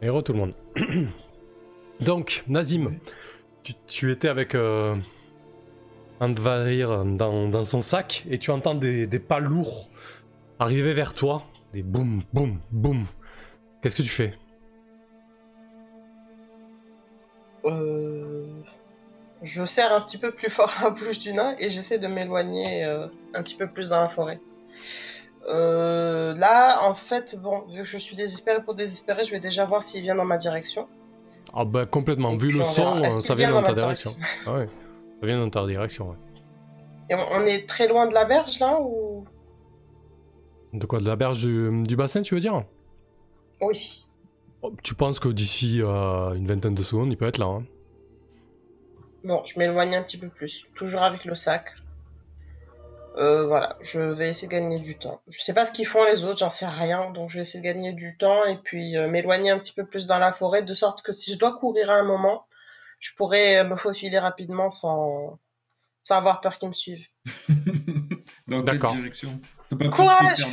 Héros tout le monde. Donc, Nazim, tu, tu étais avec euh, Andvarir dans, dans son sac et tu entends des, des pas lourds arriver vers toi. Des boum, boum, boum. Qu'est-ce que tu fais? Euh, Je serre un petit peu plus fort la bouche du nain et j'essaie de m'éloigner euh, un petit peu plus dans la forêt. Euh, là, en fait, bon, vu que je suis désespéré pour désespérer, je vais déjà voir s'il vient dans ma direction. Ah bah complètement, vu le son, ça vient dans ta direction? Ah ouais, ça vient dans ta direction, ouais. Et on, on est très loin de la berge là ou? De quoi De la berge du, du bassin, tu veux dire? Oui. Oh, Tu penses que d'ici euh, une vingtaine de secondes, il peut être là. hein? Bon, je m'éloigne un petit peu plus, toujours avec le sac. Euh, voilà, je vais essayer de gagner du temps. Je sais pas ce qu'ils font les autres, j'en sais rien, donc je vais essayer de gagner du temps et puis euh, m'éloigner un petit peu plus dans la forêt, de sorte que si je dois courir à un moment, je pourrais euh, me faufiler rapidement sans, sans avoir peur qu'ils me suivent. Dans quelle direction? Pas Courage,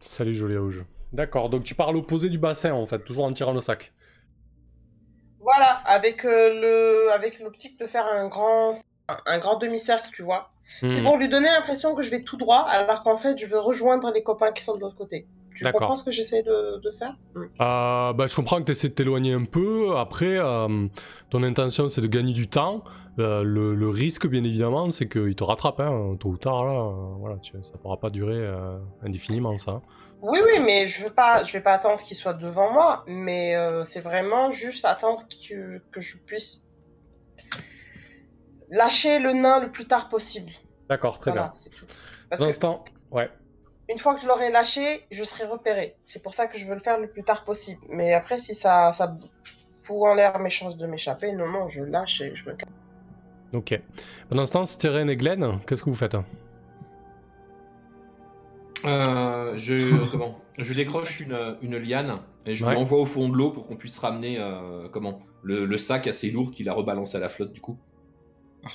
Salut Joli Rouge. D'accord, donc tu pars à l'opposé du bassin en fait, toujours en tirant le sac. Voilà, avec euh, le, avec l'optique de faire un grand, un, un grand demi-cercle, tu vois. C'est Hmm. pour lui donner l'impression que je vais tout droit, alors qu'en fait, je veux rejoindre les copains qui sont de l'autre côté. Tu comprends ce que j'essaie de, de faire? Euh, bah, je comprends que tu essaies de t'éloigner un peu. Après, euh, ton intention c'est de gagner du temps. Euh, le, le risque, bien évidemment, c'est qu'il te rattrape, hein, tôt ou tard. Là, euh, voilà, tu- ça pourra pas durer euh, indéfiniment, ça. Oui, oui, mais je veux pas, je vais pas attendre qu'il soit devant moi, mais euh, c'est vraiment juste attendre que, que je puisse lâcher le nain le plus tard possible. D'accord, très Voilà, bien. c'est tout. Pour que l'instant, ouais. une fois que je l'aurai lâché, je serai repéré. C'est pour ça que je veux le faire le plus tard possible. Mais après, si ça, ça fout en l'air mes chances de m'échapper, non, non, je lâche et je me calme. Ok. Pendant ce temps, et Glenn, qu'est-ce que vous faites? Euh, je, comment? Je décroche une, une liane et je Ouais. l'envoie au fond de l'eau pour qu'on puisse ramener euh, comment? Le, le sac assez lourd qu'il a rebalancé à la flotte du coup.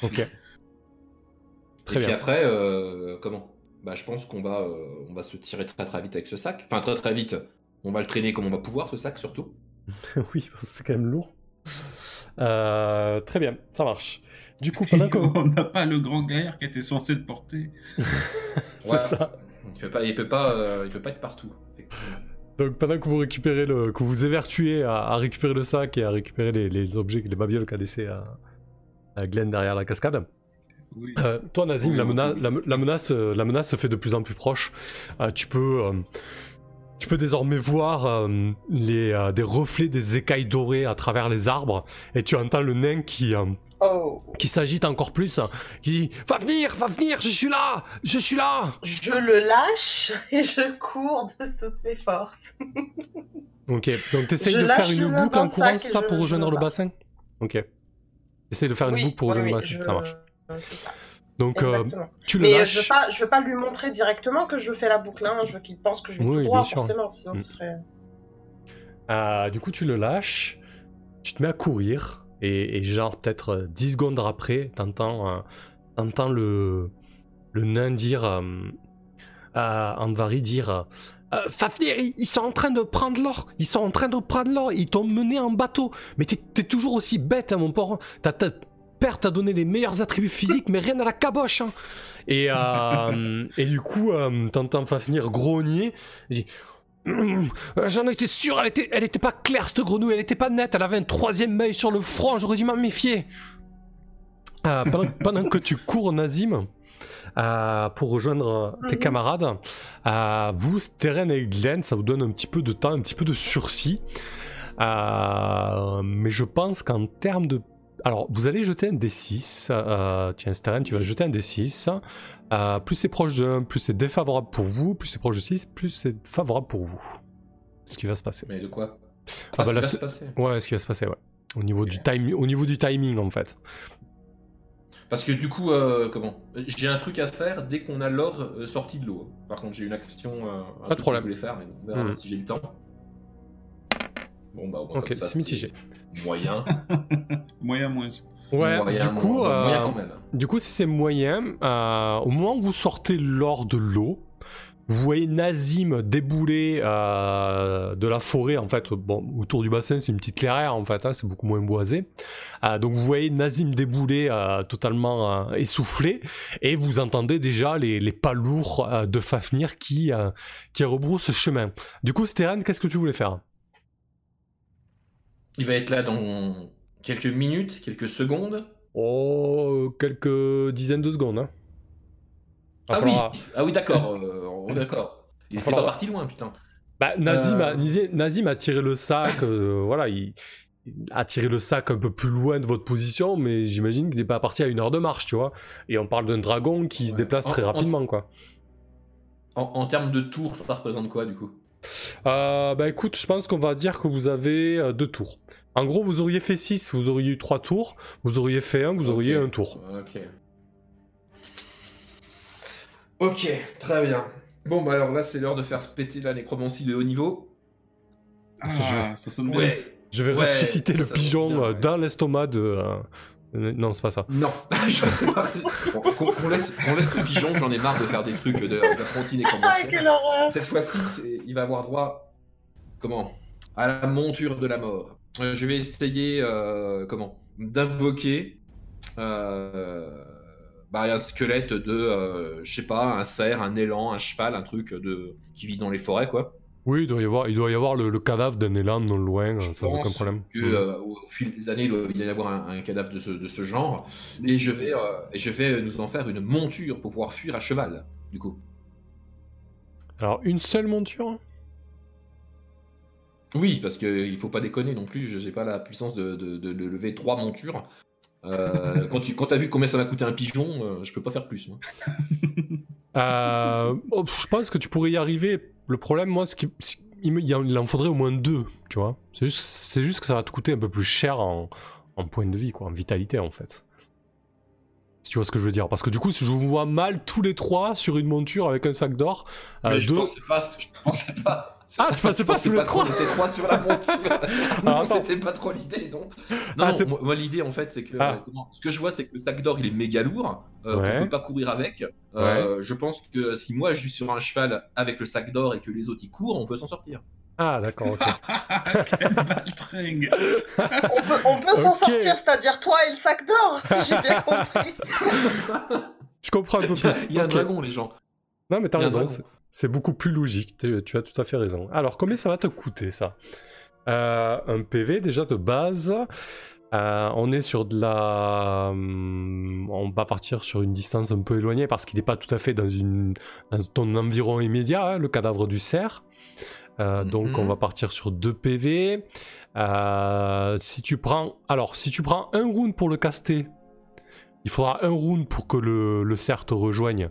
Ok. Très et puis bien. après, euh, comment? Bah je pense qu'on va, euh, on va se tirer très très vite avec ce sac. Enfin très très vite. On va le traîner comme on va pouvoir ce sac surtout. oui, c'est quand même lourd. Euh, très bien, ça marche. Du coup, pendant que... On n'a pas le grand gaillard qui était censé le porter. c'est Ouais. ça. Il peut pas, il peut pas, euh, il peut pas être partout. Donc pendant que vous récupérez le, que vous évertuez à, à récupérer le sac et à récupérer les, les objets, les babioles qu'a laissé à, à Glenn derrière la cascade, Oui. euh, toi Nazim, Oui, la, oui. mena- la, la menace, euh, la menace se fait de plus en plus proche. Euh, tu peux, euh, tu peux désormais voir euh, les, euh, des reflets des écailles dorées à travers les arbres et tu entends le nain qui, euh, Oh, qui s'agite encore plus, qui dit Va venir, va venir, je suis là, je suis là. je le lâche et je cours de toutes mes forces. Ok, donc t'essayes Je de faire une boucle en courant, ça pour rejoindre le bassin? Ok. Essaye de faire une boucle pour rejoindre oui, je- ça marche. ça. Donc euh, tu le Mais euh, lâches. je veux pas, je veux pas lui montrer directement que je fais la boucle. Hein. Je veux qu'il pense que je vais bien droit, forcément. Sinon, Mm. ce serait. Euh, du coup, tu le lâches, tu te mets à courir, et, et genre peut-être euh, 10 secondes après, t'entends, euh, t'entends le, le nain dire, à Andvari dire euh, Fafnir, ils, sont en train de prendre l'or, ils sont en train de prendre l'or, ils t'ont mené en bateau. Mais t'es, toujours aussi bête, hein, mon pauvre. Ta, ta père t'a donné les meilleurs attributs physiques, mais rien à la caboche. hein. Et, euh, et du coup, euh, t'entends Fafnir grogner. Hum, J'en étais sûr, elle était, elle était pas claire cette grenouille, elle était pas nette, elle avait un troisième œil sur le front, j'aurais dû m'en méfier. Pendant, pendant que tu cours, Nazim, euh, pour rejoindre tes Mhm. camarades, euh, vous, Steren et Glenn, ça vous donne un petit peu de temps, un petit peu de sursis. Euh, mais je pense qu'en termes de. Alors, vous allez jeter un D6. euh, tiens, Steren, tu vas jeter un D6. Euh, plus c'est proche de 1, plus c'est défavorable pour vous. Plus c'est proche de 6, plus c'est favorable pour vous. Ce qui va se passer. Mais de quoi? Ah, Ah, bah ça là, va se passer. Ouais, ce qui va se passer, ouais. Au niveau, du time... Au niveau du timing, en fait. Parce que du coup, euh, comment? J'ai un truc à faire dès qu'on a l'or euh, sorti de l'eau. Par contre, j'ai une action, euh, de problème. que je voulais faire, mais on verra Mhm. si j'ai le temps. Bon bah, au moins, Ok, comme ça, c'est mitigé. Moyen. Moyen moins. Ouais, moyen, du coup, moyen, moyen euh, quand même. du coup, si c'est moyen, euh, au moment où vous sortez l'or de l'eau, vous voyez Nazim débouler euh, de la forêt, en fait, bon, autour du bassin, c'est une petite clairière, en fait, hein, c'est beaucoup moins boisé. Euh, donc vous voyez Nazim débouler euh, totalement essoufflé, et vous entendez déjà les, les pas lourds de Fafnir qui, qui rebroussent chemin. Du coup, Stéran, qu'est-ce que tu voulais faire? Il va être là dans quelques minutes, quelques secondes. Oh, quelques dizaines de secondes. Hein. Ah oui, ah oui, d'accord. euh, est d'accord. Il falloir- pas parti loin, putain. Bah, Nazim, a, Euh. Nizé- Nazim a tiré le sac, euh, voilà, il, il a tiré le sac un peu plus loin de votre position, mais j'imagine qu'il n'est pas parti à une heure de marche, tu vois. Et on parle d'un dragon qui se déplace très En- en- rapidement, quoi. En, en termes de tours, ça représente quoi du coup? Euh, bah écoute, je pense qu'on va dire que vous avez deux tours. En gros, vous auriez fait 6, vous auriez eu 3 tours, vous auriez fait 1, vous auriez un tour. Ok. Ok, très bien. Bon, bah alors là, c'est l'heure de faire péter la nécromancie de haut niveau. Ah, ça sonne bien. Ouais. Je vais Ouais, ressusciter ça, le ça pigeon bien, euh, ouais. dans l'estomac de... euh, euh, Non, c'est pas ça. Non. Je sais pas. Bon, qu'on qu'on laisse, qu'on laisse le pigeon, j'en ai marre de faire des trucs de, d'apprenti Ah, nécromancien. quelle horreur Cette fois-ci, c'est- il va avoir droit. Comment? À la monture de la mort. Euh, je vais essayer. euh, comment? D'invoquer. euh, bah, un squelette de. euh, je sais pas, un cerf, un élan, un cheval, un truc de qui vit dans les forêts, quoi. Oui, il doit y avoir, il doit y avoir le, le cadavre d'un élan non loin, Je ça n'a aucun problème. Que, Mm. euh, au fil des années, il doit y avoir un, un cadavre de ce, de ce genre. Et je, vais, euh, et je vais nous en faire une monture pour pouvoir fuir à cheval, du coup. Alors, une seule monture? Oui, parce qu'il faut pas déconner non plus, je n'ai pas la puissance de- de lever trois montures. Euh, quand tu quand as vu combien ça m'a coûté un pigeon, euh, je peux pas faire plus. moi. Euh, oh, je pense que tu pourrais y arriver. Le problème, moi, c'est qu'il en- faudrait au moins deux, tu vois. C'est juste, que ça va te coûter un peu plus cher en, en points de vie, quoi, en vitalité, en fait. Si tu vois ce que je veux dire. Parce que du coup, si je vous vois mal tous les trois sur une monture avec un sac d'or, euh, je deux- pensais pas, je pensais pas. Ah, tu pensais Je pas tous les trois On était trois sur la monture. non, c'était pas trop l'idée, non. Non, Ah, non, moi, l'idée en fait, c'est que Ah. euh, ce que je vois, c'est que le sac d'or il est méga lourd, euh, Ouais. on peut pas courir avec. Euh, Je pense que si moi je suis sur un cheval avec le sac d'or et que les autres ils courent, on peut s'en sortir. Ah, d'accord, ok. Quel baltringue On peut, on peut s'en sortir, c'est-à-dire toi et le sac d'or, si j'ai bien compris. je comprends un peu Il y a, plus. il y a un dragon, les gens. Non, mais t'as y raison, dragon. C'est- beaucoup plus logique, tu, as tout à fait raison. Alors, combien ça va te coûter, ça? Euh, Un PV, déjà, de base. Euh, on est sur de la... hum, On va partir sur une distance un peu éloignée parce qu'il n'est pas tout à fait dans, une... dans ton environ immédiat, hein, le cadavre du cerf. Euh, Donc, Mhm. on va partir sur 2 PV. Si tu prends... Alors, si tu prends un round pour le caster, il faudra un round pour que le, le cerf te rejoigne.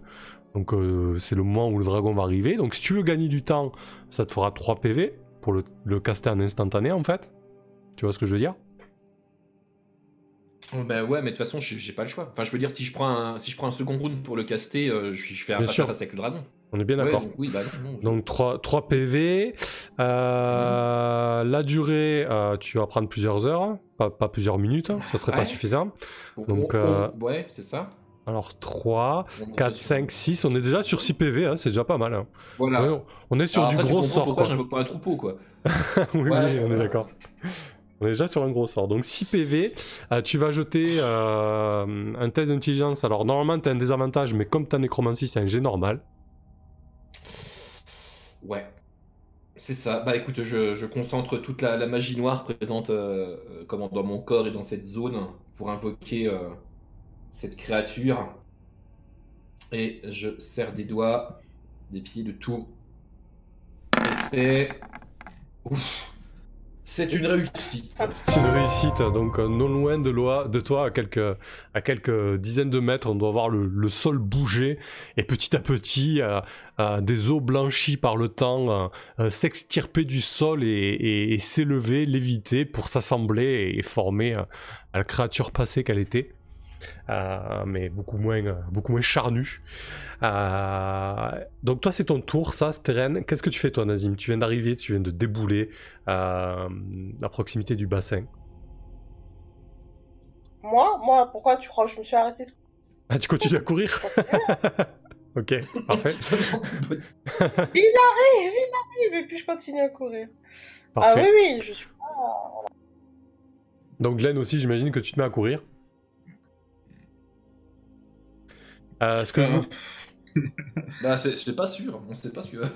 Donc euh, c'est le moment où le dragon va arriver. Donc si tu veux gagner du temps, ça te fera 3 PV pour le, le caster en instantané en fait. Tu vois ce que je veux dire? Oh, bah ouais, mais de toute façon, j'ai pas le choix. Enfin, je veux dire, si je prends un, si je prends un second round pour le caster, euh, je, je fais un face avec le dragon. On est bien Ouais, d'accord. donc oui, bah non, non, je- Donc 3, 3 PV. Euh, La durée, euh, tu vas prendre plusieurs heures, pas, pas plusieurs minutes, ça serait pas suffisant. on- donc, on- euh, ouais, c'est ça. Alors 3, On est 4, déjà sur- 5, 6, on est déjà sur 6 PV, hein, c'est déjà pas mal. hein. Voilà. Ouais, on est sur Alors du après, gros sort. Pourquoi quoi. j'invoque pas un troupeau, quoi oui, oui, on est d'accord. On est déjà sur un gros sort. Donc 6 PV, euh, tu vas jeter euh, un test d'intelligence. Alors normalement tu as un désavantage, mais comme ta nécromancie c'est un jet normal. Ouais. C'est ça. Bah écoute, je, je concentre toute la, la magie noire présente euh, comment, dans mon corps et dans cette zone pour invoquer cette créature. Et je serre des doigts, des pieds, de tout. Et c'est. Ouf. C'est une réussite. C'est une réussite, donc euh, non loin de, toi, à quelques, dizaines de mètres, on doit voir le, sol bouger, et petit à petit, euh, euh, des eaux blanchies par le temps s'extirper du sol et, s'élever, léviter pour s'assembler et, former la créature passée qu'elle était. Euh, mais beaucoup moins, euh, beaucoup moins charnue. Euh, donc toi c'est ton tour, ça, Steren. Qu'est-ce que tu fais toi, Nazim? Tu viens d'arriver, tu viens de débouler euh, à proximité du bassin. Moi? Moi, pourquoi tu crois que je me suis arrêtée? De Ah, tu continues à courir? Ok, parfait. Il arrive, il arrive, et puis je continue à courir. Ah Parfait. oui, oui, je suis pas. Donc Glenn aussi, j'imagine que tu te mets à courir. Euh, ce que je. Bah, pas sûr, on sait pas sûr.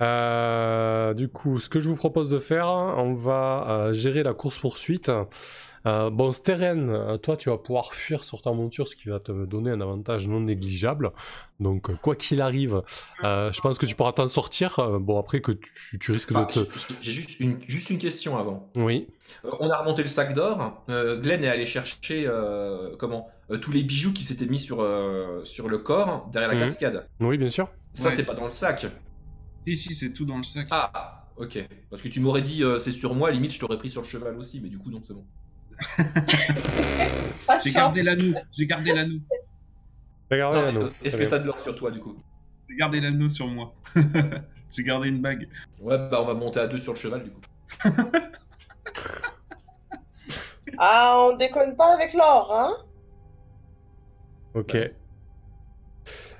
Euh, du coup, ce que je vous propose de faire, on va euh, gérer la course-poursuite. Euh, bon, Steren, toi, tu vas pouvoir fuir sur ta monture, ce qui va te donner un avantage non négligeable. Donc, quoi qu'il arrive, je pense que tu pourras t'en sortir. Bon, après que tu, tu risques de te... j'ai- juste une, juste une question avant. Oui. On a remonté le sac d'or. Glenn est allé chercher comment? Euh, tous les bijoux qui s'étaient mis sur, euh, sur le corps derrière la Mhm. cascade. Oui, bien sûr. Ça, Ouais. c'est pas dans le sac. Si, si, c'est tout dans le sac. Ah, ok. Parce que tu m'aurais dit euh, c'est sur moi, limite je t'aurais pris sur le cheval aussi, mais du coup, non, c'est bon. J'ai gardé l'anneau, j'ai gardé l'anneau. Euh, Est-ce que t'as de l'or sur toi, du coup? J'ai gardé l'anneau sur moi. j'ai gardé une bague. Ouais, bah on va monter à deux sur le cheval, du coup. Ah, on déconne pas avec l'or, hein? Ok.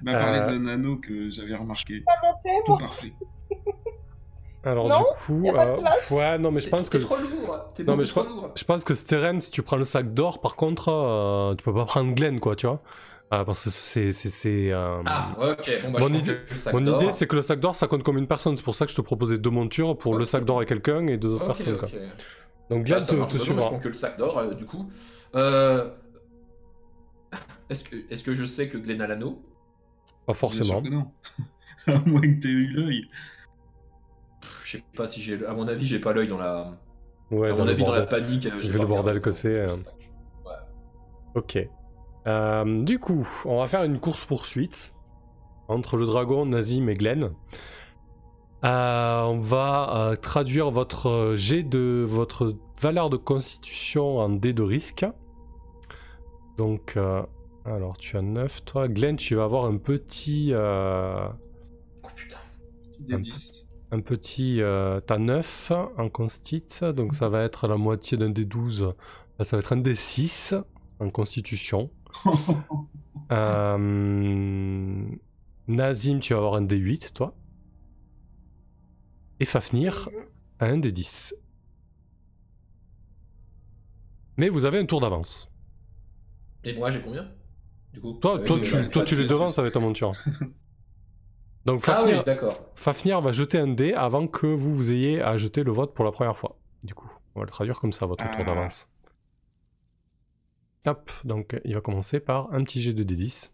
m'a parlé Euh. d'un anneau que j'avais remarqué. Pas monté, Tout moi parfait. Alors, Non, du coup... y a pas de euh, ouais, non, mais je T'es- pense que... Trop lourd T'es Non, mais je trop pense- lourd Je pense que Steren, si tu prends le sac d'or, par contre, euh, tu peux pas prendre Glenn, quoi, tu vois. Euh, parce que c'est. c'est, c'est, euh, Ah, ok. Bon, bah, Mon je idée- le sac Mon d'or. idée, c'est que le sac d'or, ça compte comme une personne. C'est pour ça que je te proposais deux montures pour le sac d'or et quelqu'un et deux autres personnes. Quoi. Donc Glenn ça te, te Bah, suivra. Je prends que le sac d'or, euh, du coup. Euh... Est-ce que, est-ce que je sais que Glenn a l'anneau Pas forcément. que non. à moins que t'aies eu l'œil. Je sais pas si j'ai. À mon avis, j'ai pas l'œil dans la. Ouais, à dans mon avis, dans la panique. euh, j'ai Vu le bordel que c'est, je euh. Ouais. Ok. Euh, du coup, on va faire une course-poursuite entre le dragon, Nazim et Glenn. Euh, on va euh, traduire votre jet de votre valeur de constitution en dés de risque. Donc, euh, alors tu as 9, toi. Glenn, tu vas avoir un petit. euh, Oh putain. Un 10. un petit. Euh, T'as 9 en constit, donc ça va être la moitié d'un des 12. Là, ça va être un des 6 en constitution. Euh, Nazim, tu vas avoir un des 8, toi. Et Fafnir, un des 10. Mais vous avez un tour d'avance. Et moi, j'ai combien? Du coup Toi, toi, tu, toi, tu les devances avec ta monture. Donc Ah Fafnir, oui. Fafnir va jeter un dé avant que vous, vous ayez à jeter le vote pour la première fois. Du coup, on va le traduire comme ça, votre tour Ah. d'avance. Hop, donc il va commencer par un petit jet de D10.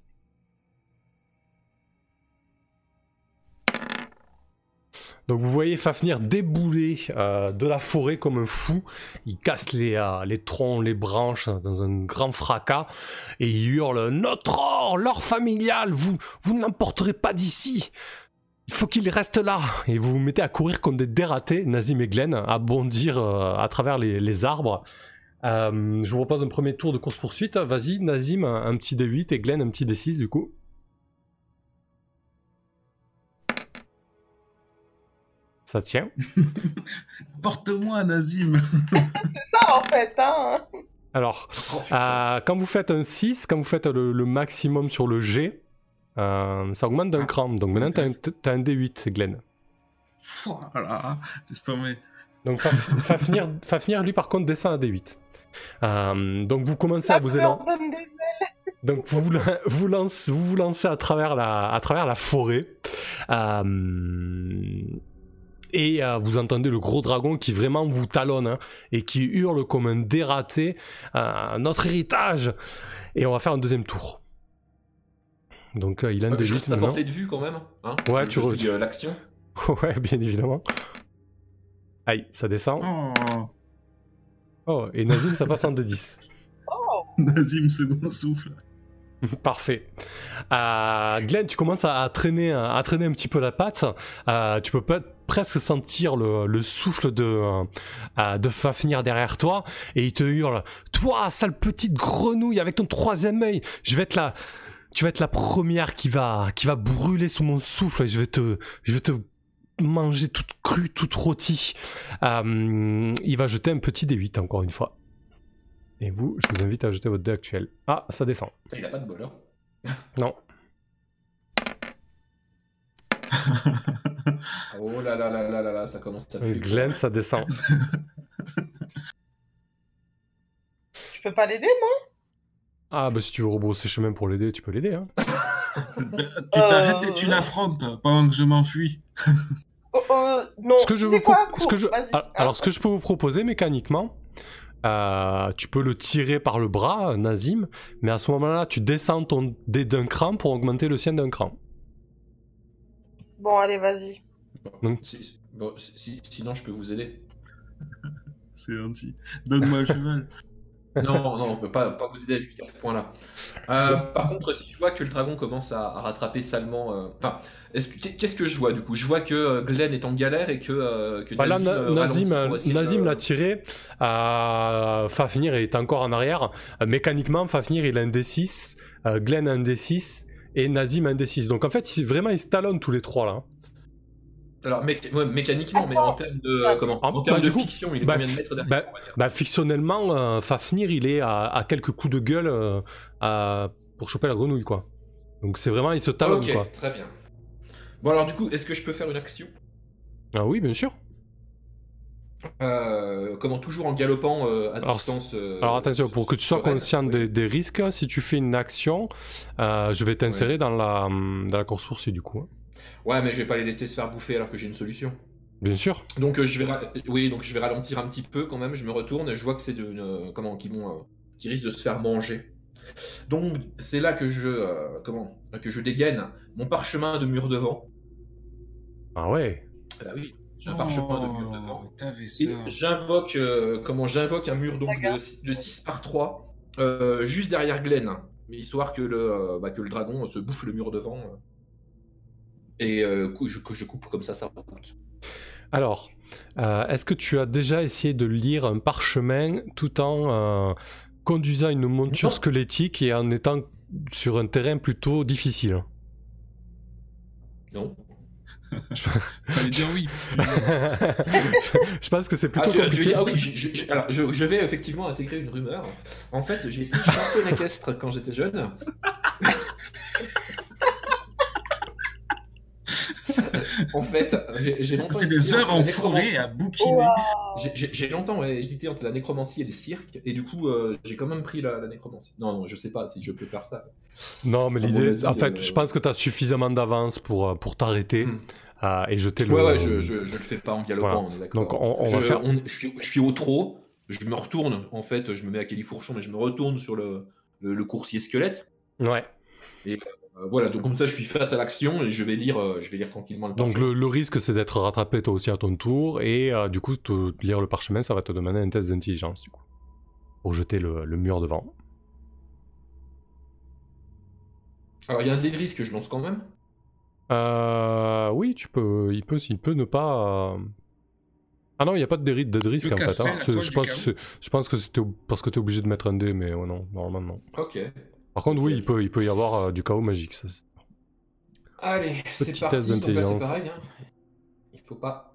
Donc vous voyez Fafnir débouler euh, de la forêt comme un fou. Il casse les, euh, troncs, les branches dans un grand fracas et il hurle Notre or, l'or familial, vous, vous ne l'emporterez pas d'ici. Il faut qu'il reste là. Et vous vous mettez à courir comme des dératés, Nazim et Glenn, à bondir euh, à travers les, arbres. Euh, je vous propose un premier tour de course-poursuite. Vas-y, Nazim, un, un petit D8 et Glenn, un petit D6 du coup. Ça tient. Porte-moi, Nazim. Ça, en fait, hein Alors, Oh, euh, quand vous faites un 6, quand vous faites le, le maximum sur le G, euh, ça augmente d'un Ah, cran. Donc maintenant, t'as un, t'as un D8, Glenn. Voilà, laisse tomber. Donc Faf- Fafnir, Fafnir, lui, par contre, descend à D8. Euh, donc vous commencez à vous élan- Donc vous vous, la- vous lancez, vous vous lancez à travers la, à travers la forêt. Euh, et euh, vous entendez le gros dragon qui vraiment vous talonne hein, et qui hurle comme un dératé. euh, notre héritage Et on va faire un deuxième tour. Donc euh, il a un Ouais, des je 8 reste à portée de vue quand même. Hein Ouais, tu re- euh, l'action. ouais, bien évidemment. Aïe, ça descend. Oh, Oh, et Nazim, ça passe en D10. Oh, Nazim, second souffle. Parfait. Euh, Glenn, tu commences à, à traîner, à traîner un petit peu la patte. Euh, tu peux pas- presque sentir le, le souffle de, euh, de Fafnir derrière toi. Et il te hurle Toi, sale petite grenouille avec ton troisième œil, je vais être la. Tu vas être la première qui va, qui va brûler sous mon souffle et je vais te, je vais te manger toute crue, toute rôtie. Euh, il va jeter un petit D8 encore une fois. Et vous, je vous invite à jeter votre dé actuel. Ah, ça descend. Il a pas de bol. hein. Non. Oh là là là là là là, ça commence à puer. Glenn, ça descend. Je peux pas l'aider, moi? Ah, bah si tu veux rebrousser chemin pour l'aider, tu peux l'aider. Hein. Tu t'arrêtes et tu l'affrontes pendant que je m'enfuis. oh, oh, Non, Ce que je tu vous quoi ce que je- al- Alors, ce que je peux vous proposer mécaniquement, euh, tu peux le tirer par le bras, Nazim, mais à ce moment-là, tu descends ton dé d'un cran pour augmenter le sien d'un cran. Bon, allez, vas-y. Si- bon, si- si- sinon, je peux vous aider. C'est gentil. Donne-moi le cheval. Non, non, on peut pas, pas vous aider jusqu'à ce point-là. Euh, par contre, si je vois que le dragon commence à, à rattraper salement. euh, Enfin, est-ce que- qu'est-ce que je vois du coup? Je vois que euh, Glenn est en galère et que, euh, que Bah là, Nazim, Na- Nazim, de- Nazim l'a tiré. Euh, Fafnir est encore en arrière. Euh, mécaniquement, Fafnir il a un D6, euh, Glenn a un D6 et Nazim un D6. Donc en fait, vraiment, ils se talonnent tous les trois là. Alors, méca- ouais, mécaniquement, mais en termes de, Ah, comment, ah, en termes bah, de coup, fiction, il est bah, combien de mètres derrière bah, Bah, fictionnellement, euh, Fafnir il est à, à quelques coups de gueule euh, à- pour choper la grenouille quoi. Donc c'est vraiment, ils se talonnent Ok, quoi. très bien. Bon, alors du coup, est-ce que je peux faire une action? Ah oui, bien sûr. Euh, Comment toujours en galopant euh, à Alors, distance euh, Alors attention, pour que tu sois conscient des, des risques, si tu fais une action, euh, je vais t'insérer dans, la, dans la course poursuite du coup. hein. Ouais, mais je vais pas les laisser se faire bouffer alors que j'ai une solution. Bien sûr. Donc je vais oui donc je vais ralentir un petit peu quand même. Je me retourne et je vois que c'est de comment qui vont qui risquent de se faire manger. Donc c'est là que je comment que je dégaine mon parchemin de mur de vent. Ah ouais. Ah bah oui, j'ai un parchemin de mur de vent. Oh, t'avais Et ça. j'invoque euh, comment j'invoque un mur donc de, de 6 par 3 euh, juste derrière Glenn, mais histoire que le euh, bah, que le dragon se bouffe le mur de vent. euh. et euh, je, que je coupe comme ça sa route. Alors, euh, est-ce que tu as déjà essayé de lire un parchemin tout en euh, conduisant une monture Non. squelettique et en étant sur un terrain plutôt difficile? Non. Fallait dire oui. Je pense que c'est Ah, plutôt tu veux compliqué. dire- ah oui, je, je- je- alors, je, je vais effectivement intégrer une rumeur. En fait, j'ai été champion équestre quand j'étais jeune. en fait, j'ai longtemps C'est des heures en forêt à bouquiner. J'ai- longtemps ouais, hésité entre la nécromancie et le cirque, et du coup, euh, j'ai quand même pris la, la nécromancie. Non, non, je sais pas si je peux faire ça. Non, mais l'idée, en fait, euh, je pense que tu as suffisamment d'avance pour, euh, pour t'arrêter Hmm. euh, et jeter le. Ouais, ouais, je, je, je le fais pas en galopant, Voilà. on est d'accord. Donc, on- on je, va faire- on- je, suis, je suis au trot, je me retourne, en fait, je me mets à Kelly Fourchon, mais je me retourne sur le, le, le coursier squelette. Ouais. Voilà, donc comme ça, je suis face à l'action et je vais lire, euh, je vais lire tranquillement le Donc parchemin. le, le risque c'est d'être rattrapé toi aussi à ton tour et euh, du coup te- lire le parchemin ça va te demander un test d'intelligence du coup pour jeter le, le mur devant. Alors, il y a un dé de risque que je lance quand même. Euh, oui tu peux il peut il peut ne pas euh, ah non il n'y a pas de, dé- de risque en fait. hein. pense, je pense que c'était parce que tu es obligé de mettre un dé mais oh non normalement non. Ok. Par contre oui il peut il peut y avoir euh, du chaos magique ça, Allez, c'est Petit parti. test Donc là, c'est d'intelligence. pareil. hein. Il faut pas.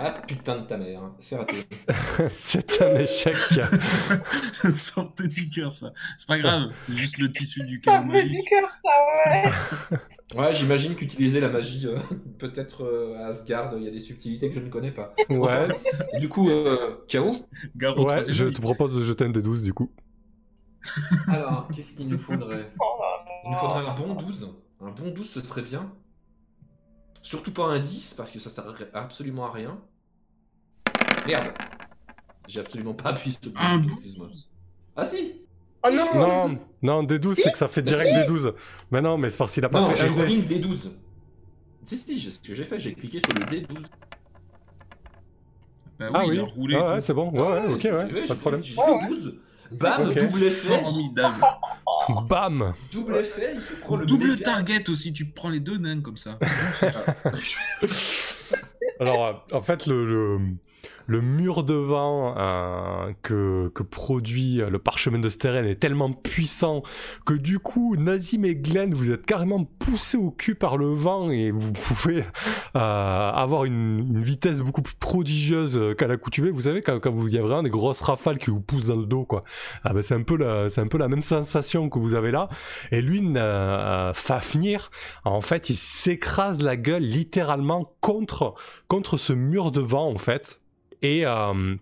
Ah putain de ta mère, hein. c'est raté. c'est un échec. Sortez du cœur, ça. C'est pas grave, c'est juste le tissu du chaos me fait du magique. cœur, ça, ouais. Ouais, j'imagine qu'utiliser la magie, euh, peut-être euh, à Asgard, il y a des subtilités que je ne connais pas. Ouais Du coup, euh, au ouais je te propose de jeter un des 12 du coup. Alors, qu'est-ce qu'il nous faudrait? Oh. Il nous faudrait un bon 12. Un bon 12, ce serait bien. Surtout pas un 10, parce que ça sert absolument à rien. Merde J'ai absolument pas appuyé sur le bouton, excuse-moi. Ah si Oh non, Non, non, des 12 c'est que ça fait direct des 12. Mais non, mais c'est parce qu'il a pas Non, fait j'ai rolling D12. Si, si, j'ai- ce que j'ai fait, j'ai cliqué sur le D12. Bah Ah oui, oui, il a roulé. Ah ouais, c'est bon, ouais, ouais, ok, ouais, pas de problème. J'ai fait 12. Bam, double effet. Formidable. Bam Double effet, il se prend le Double méga- target aussi, tu prends les deux nains comme ça. Alors, en fait, le, le, le mur de vent euh, que, produit le parchemin de Steren est tellement puissant que du coup, Nazim et Glenn, vous êtes carrément poussés au cul par le vent et vous pouvez euh, avoir une, vitesse beaucoup plus prodigieuse qu'à l'accoutumée. Vous savez, quand, quand vous, il y a vraiment des grosses rafales qui vous poussent dans le dos, quoi. Ah ben, c'est un peu la, c'est un peu la même sensation que vous avez là. Et lui, euh, Fafnir, en fait, il s'écrase la gueule littéralement contre, contre ce mur de vent, en fait. Et, euh,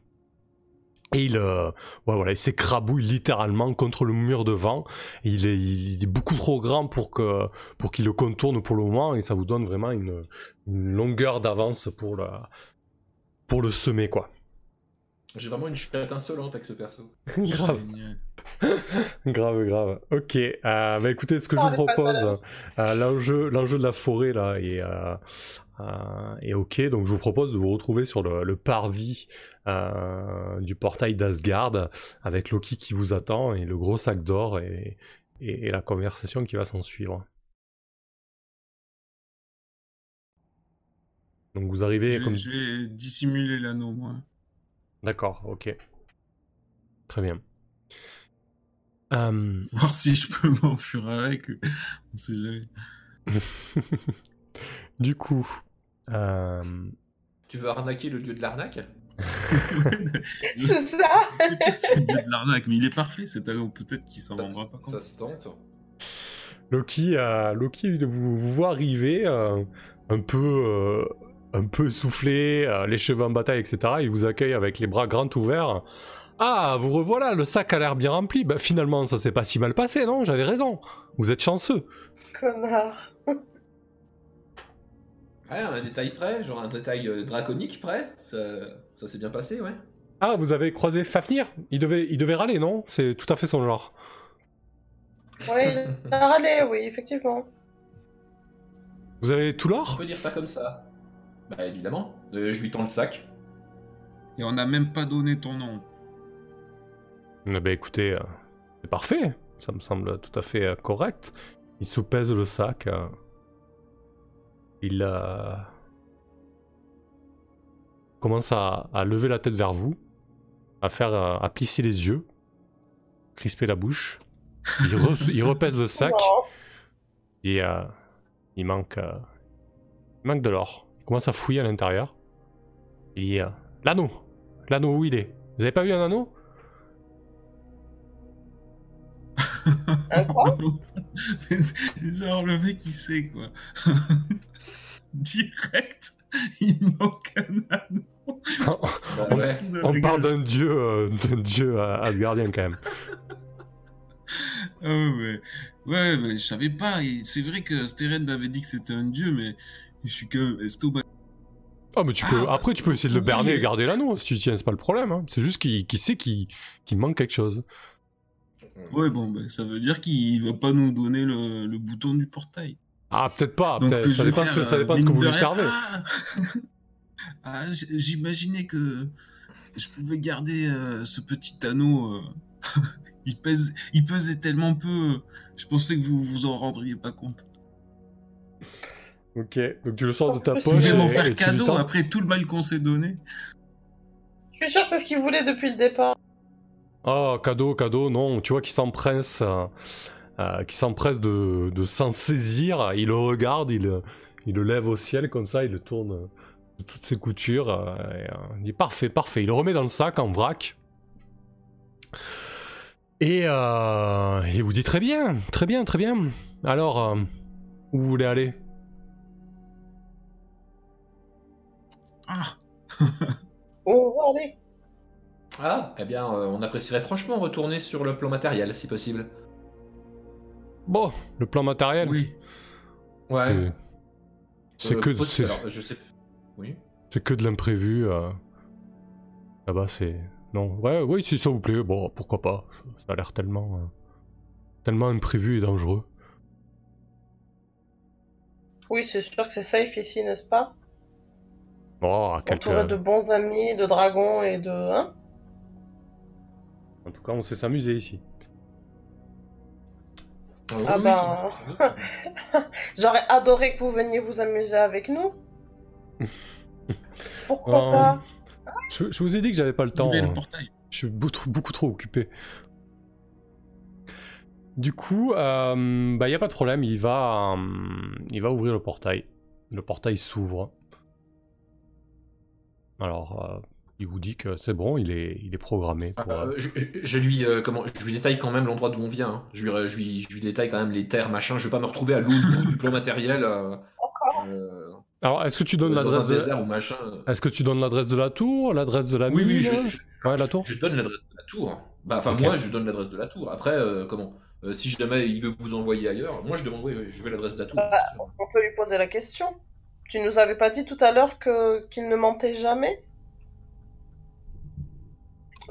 et il, euh, ouais, voilà, il s'écrabouille littéralement contre le mur de vent. Il est, il est beaucoup trop grand pour que pour qu'il le contourne pour le moment et ça vous donne vraiment une, une longueur d'avance pour le pour le semer quoi. J'ai vraiment une chatte insolente avec ce perso. grave, Génial. grave, grave. Ok, euh, bah écoutez, ce que je Oh, vous propose, euh, l'enjeu, l'enjeu de la forêt là est, euh, euh, est ok, donc je vous propose de vous retrouver sur le, le parvis euh, du portail d'Asgard avec Loki qui vous attend et le gros sac d'or et, et, et la conversation qui va s'en suivre. Donc vous arrivez comme... vais dissimuler l'anneau, moi. D'accord, ok. Très bien. Euh, Voir si je peux m'enfuir avec. On sait jamais. du coup, euh, Tu veux arnaquer le dieu de l'arnaque? C'est ça C'est le dieu de l'arnaque, mais il est parfait cet anneau. Peut-être qu'il s'en rendra pas Ça compte. se tente. Loki, euh, Loki vous, vous voit arriver euh, un peu, euh, un peu essoufflé, euh, les cheveux en bataille, etc. Il vous accueille avec les bras grands ouverts. Ah, vous revoilà, le sac a l'air bien rempli. Bah, finalement, ça s'est pas si mal passé, non? J'avais raison. Vous êtes chanceux. Connard. Ouais, un détail près, genre un détail euh, draconique près. Ça, ça s'est bien passé, ouais. Ah, vous avez croisé Fafnir? Il devait, il devait râler, non? C'est tout à fait son genre. Oui, il a râlé, oui, effectivement. Vous avez tout On l'or peut dire ça comme ça. Bah évidemment. Euh, je lui tends le sac. Et on n'a même pas donné ton nom. Eh ben écoutez, euh, c'est parfait. Ça me semble tout à fait euh, correct. Il soupèse le sac. euh, il euh, commence à, à lever la tête vers vous, à faire, euh, à plisser les yeux, crisper la bouche. Il, re- il repèse le sac Non. et euh, il manque, euh, il manque de l'or. Il commence à fouiller à l'intérieur. Il dit euh, l'anneau, l'anneau où il est? Vous avez pas vu un anneau? Un quoi Genre le mec il sait quoi. Direct, il manque un anneau. Bah ouais. On parle d'un dieu, euh, d'un dieu euh, asgardien quand même. Ah ouais, ouais. Ouais, mais je savais pas. C'est vrai que Steren m'avait dit que c'était un dieu, mais je suis quand même estomac. Ah mais tu peux, Ah, après tu peux essayer de le oui. berner et garder l'anneau si tu tiens, c'est pas le problème. hein. C'est juste qu'il sait qu'il qu'il manque quelque chose. Ouais, bon, ben, ça veut dire qu'il va pas nous donner le, le bouton du portail. Ah peut-être pas, Donc, peut-être, je ça vais dépend, faire, ça euh, dépend de ce que vous lui servez. Ah Ah, J'imaginais que je pouvais garder euh, ce petit anneau. euh, il, pèse, il pesait tellement peu. Je pensais que vous vous en rendriez pas compte. Ok, donc tu le sors de ta poche pouvez et, m'en faire cadeau après tout le mal qu'on s'est donné. Je suis sûr que c'est ce qu'il voulait depuis le départ. Oh cadeau, cadeau, non, tu vois qu'il s'empresse, euh, euh, qu'il s'empresse de, de s'en saisir. Il le regarde, il, le- il le lève au ciel comme ça, il le tourne euh, de toutes ses coutures. euh, et, euh, il dit parfait, parfait. Il le remet dans le sac en vrac. Et euh, il vous dit très bien, très bien, très bien. Alors, euh, où vous voulez aller? Ah, On va aller? Ah, eh bien, euh, on apprécierait franchement retourner sur le plan matériel, si possible. Bon, le plan matériel. oui. Ouais. euh, C'est Euh, que, pos- c'est- Alors, je sais. Oui. c'est que de l'imprévu. euh. Là-bas, c'est. Non, ouais, oui, si ça vous plaît, bon, pourquoi pas. Ça a l'air tellement. euh, tellement imprévu et dangereux. Oui, c'est sûr que c'est safe ici, n'est-ce pas? Oh, à quelques... Entouré de bons amis, de dragons et de... Hein? En tout cas, on sait s'amuser ici. Ah oui, ben. c'est- J'aurais adoré que vous veniez vous amuser avec nous. Pourquoi Oh. pas? Je, je vous ai dit que j'avais pas le temps. Le hein. portail. Je suis beaucoup, beaucoup trop occupé. Du coup, il bah, n'y a pas de problème, il va, euh, il va ouvrir le portail. Le portail s'ouvre. Alors, euh, il vous dit que c'est bon, il est, il est programmé. Pour, Euh, euh, je, je lui, euh, comment, je lui détaille quand même l'endroit d'où on vient. hein. Je, lui, je, lui, je lui détaille quand même les terres, machin. Je vais pas me retrouver à l'autre bout du plan matériel. euh, Encore Alors, est-ce que tu donnes l'adresse de... machin. Est-ce que tu donnes l'adresse de la tour, l'adresse de la Oui, oui, mine je, je- Ouais, la tour. je donne l'adresse de la tour. Bah, enfin, moi, je donne l'adresse de la tour. Après, euh, comment euh, Si jamais il veut vous envoyer ailleurs, moi, je demande, oui, oui, je veux l'adresse de la tour. Bah, On peut lui poser la question. Tu nous avais pas dit tout à l'heure que qu'il ne mentait jamais?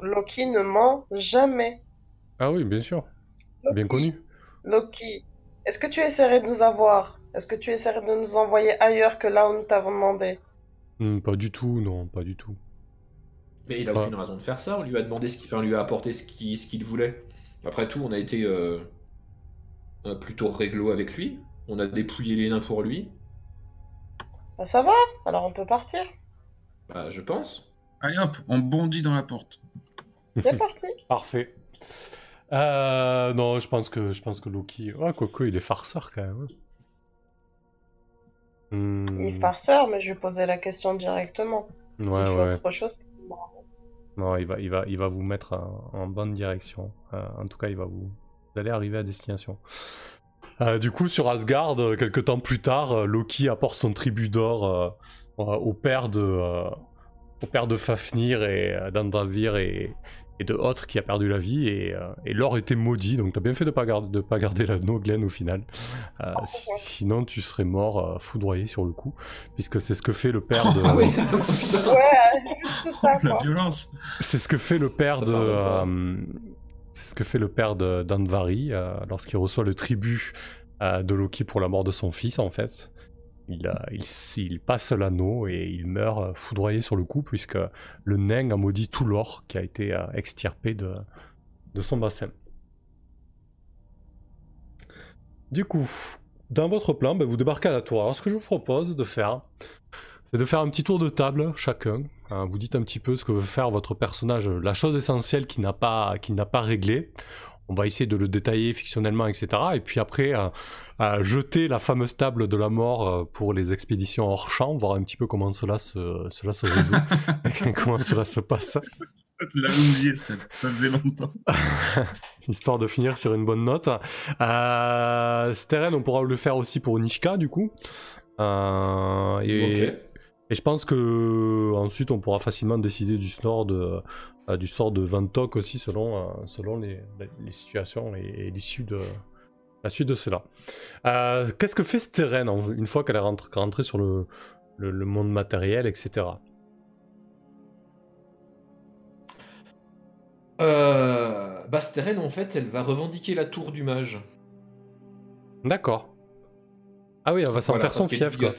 Loki ne ment jamais. Ah oui, bien sûr. Bien connu. Loki, est-ce que tu essaierais de nous avoir? Est-ce que tu essaierais de nous envoyer ailleurs que là où nous t'avons demandé? Hmm, pas du tout, non, pas du tout. Mais il a Ouais. aucune raison de faire ça. On lui a demandé ce qu'il enfin, lui a apporté ce qu'il ce qu'il voulait. Après tout, on a été euh, euh, plutôt réglo avec lui. On a dépouillé les nains pour lui. Bah, Ça va, alors on peut partir. Bah, je pense. Allez hop, on bondit dans la porte. C'est parti. Parfait. Euh, non, je pense que je pense que Loki. Ah, Coco, il est farceur quand même. Hmm, Il est farceur, mais je vais poser la question directement. Ouais, si je autre chose. Non, il va, il va, il va vous mettre en, en bonne direction. Euh, en tout cas, il va vous. Vous allez arriver à destination. Euh, du coup, sur Asgard, quelques temps plus tard, Loki apporte son tribut d'or au père de, au père de Fafnir et d'Andravir et, et de Hoth qui a perdu la vie et, euh, et l'or était maudit. Donc, t'as bien fait de pas garder, de pas garder l'anneau, Glenn, au final. Euh, si- sinon, tu serais mort euh, foudroyé sur le coup, puisque c'est ce que fait le père de. Ah oui. Ouais, ça, La violence. C'est ce que fait le père Ça de. c'est ce que fait le père euh, lorsqu'il reçoit le tribut euh, de Loki pour la mort de son fils, en fait. Il, passe l'anneau et il meurt euh, foudroyé sur le coup, puisque le nain a maudit tout l'or qui a été euh, extirpé de, son bassin. Du coup, dans votre plan, ben, vous débarquez à la tour. Alors, ce que je vous propose de faire, c'est de faire un petit tour de table chacun. Hein, vous dites un petit peu ce que veut faire votre personnage, la chose essentielle qu'il n'a pas, qu'il n'a pas réglée. On va essayer de le détailler fictionnellement, etc. Et puis après, euh, euh, jeter la fameuse table de la mort euh, pour les expéditions hors champ, voir un petit peu comment cela se, cela se résout, comment cela se passe, Tu l'avais oublié, ça, ça faisait longtemps. histoire de finir sur une bonne note. Euh, Steren, on pourra le faire aussi pour Nishka, du coup. Euh, et, Ok. Et je pense que ensuite on pourra facilement décider du sort de, euh, du sort de Ventok aussi selon, euh, selon les, les situations et, et l'issue de la suite de cela. Euh, Qu'est-ce que fait Steren en- une fois qu'elle est rentrée, rentrée sur le, le, le monde matériel, etc. Euh, bah, Steren, en fait, elle va revendiquer la tour du mage. D'accord. Ah oui, elle va s'en Voilà, faire son fief quoi.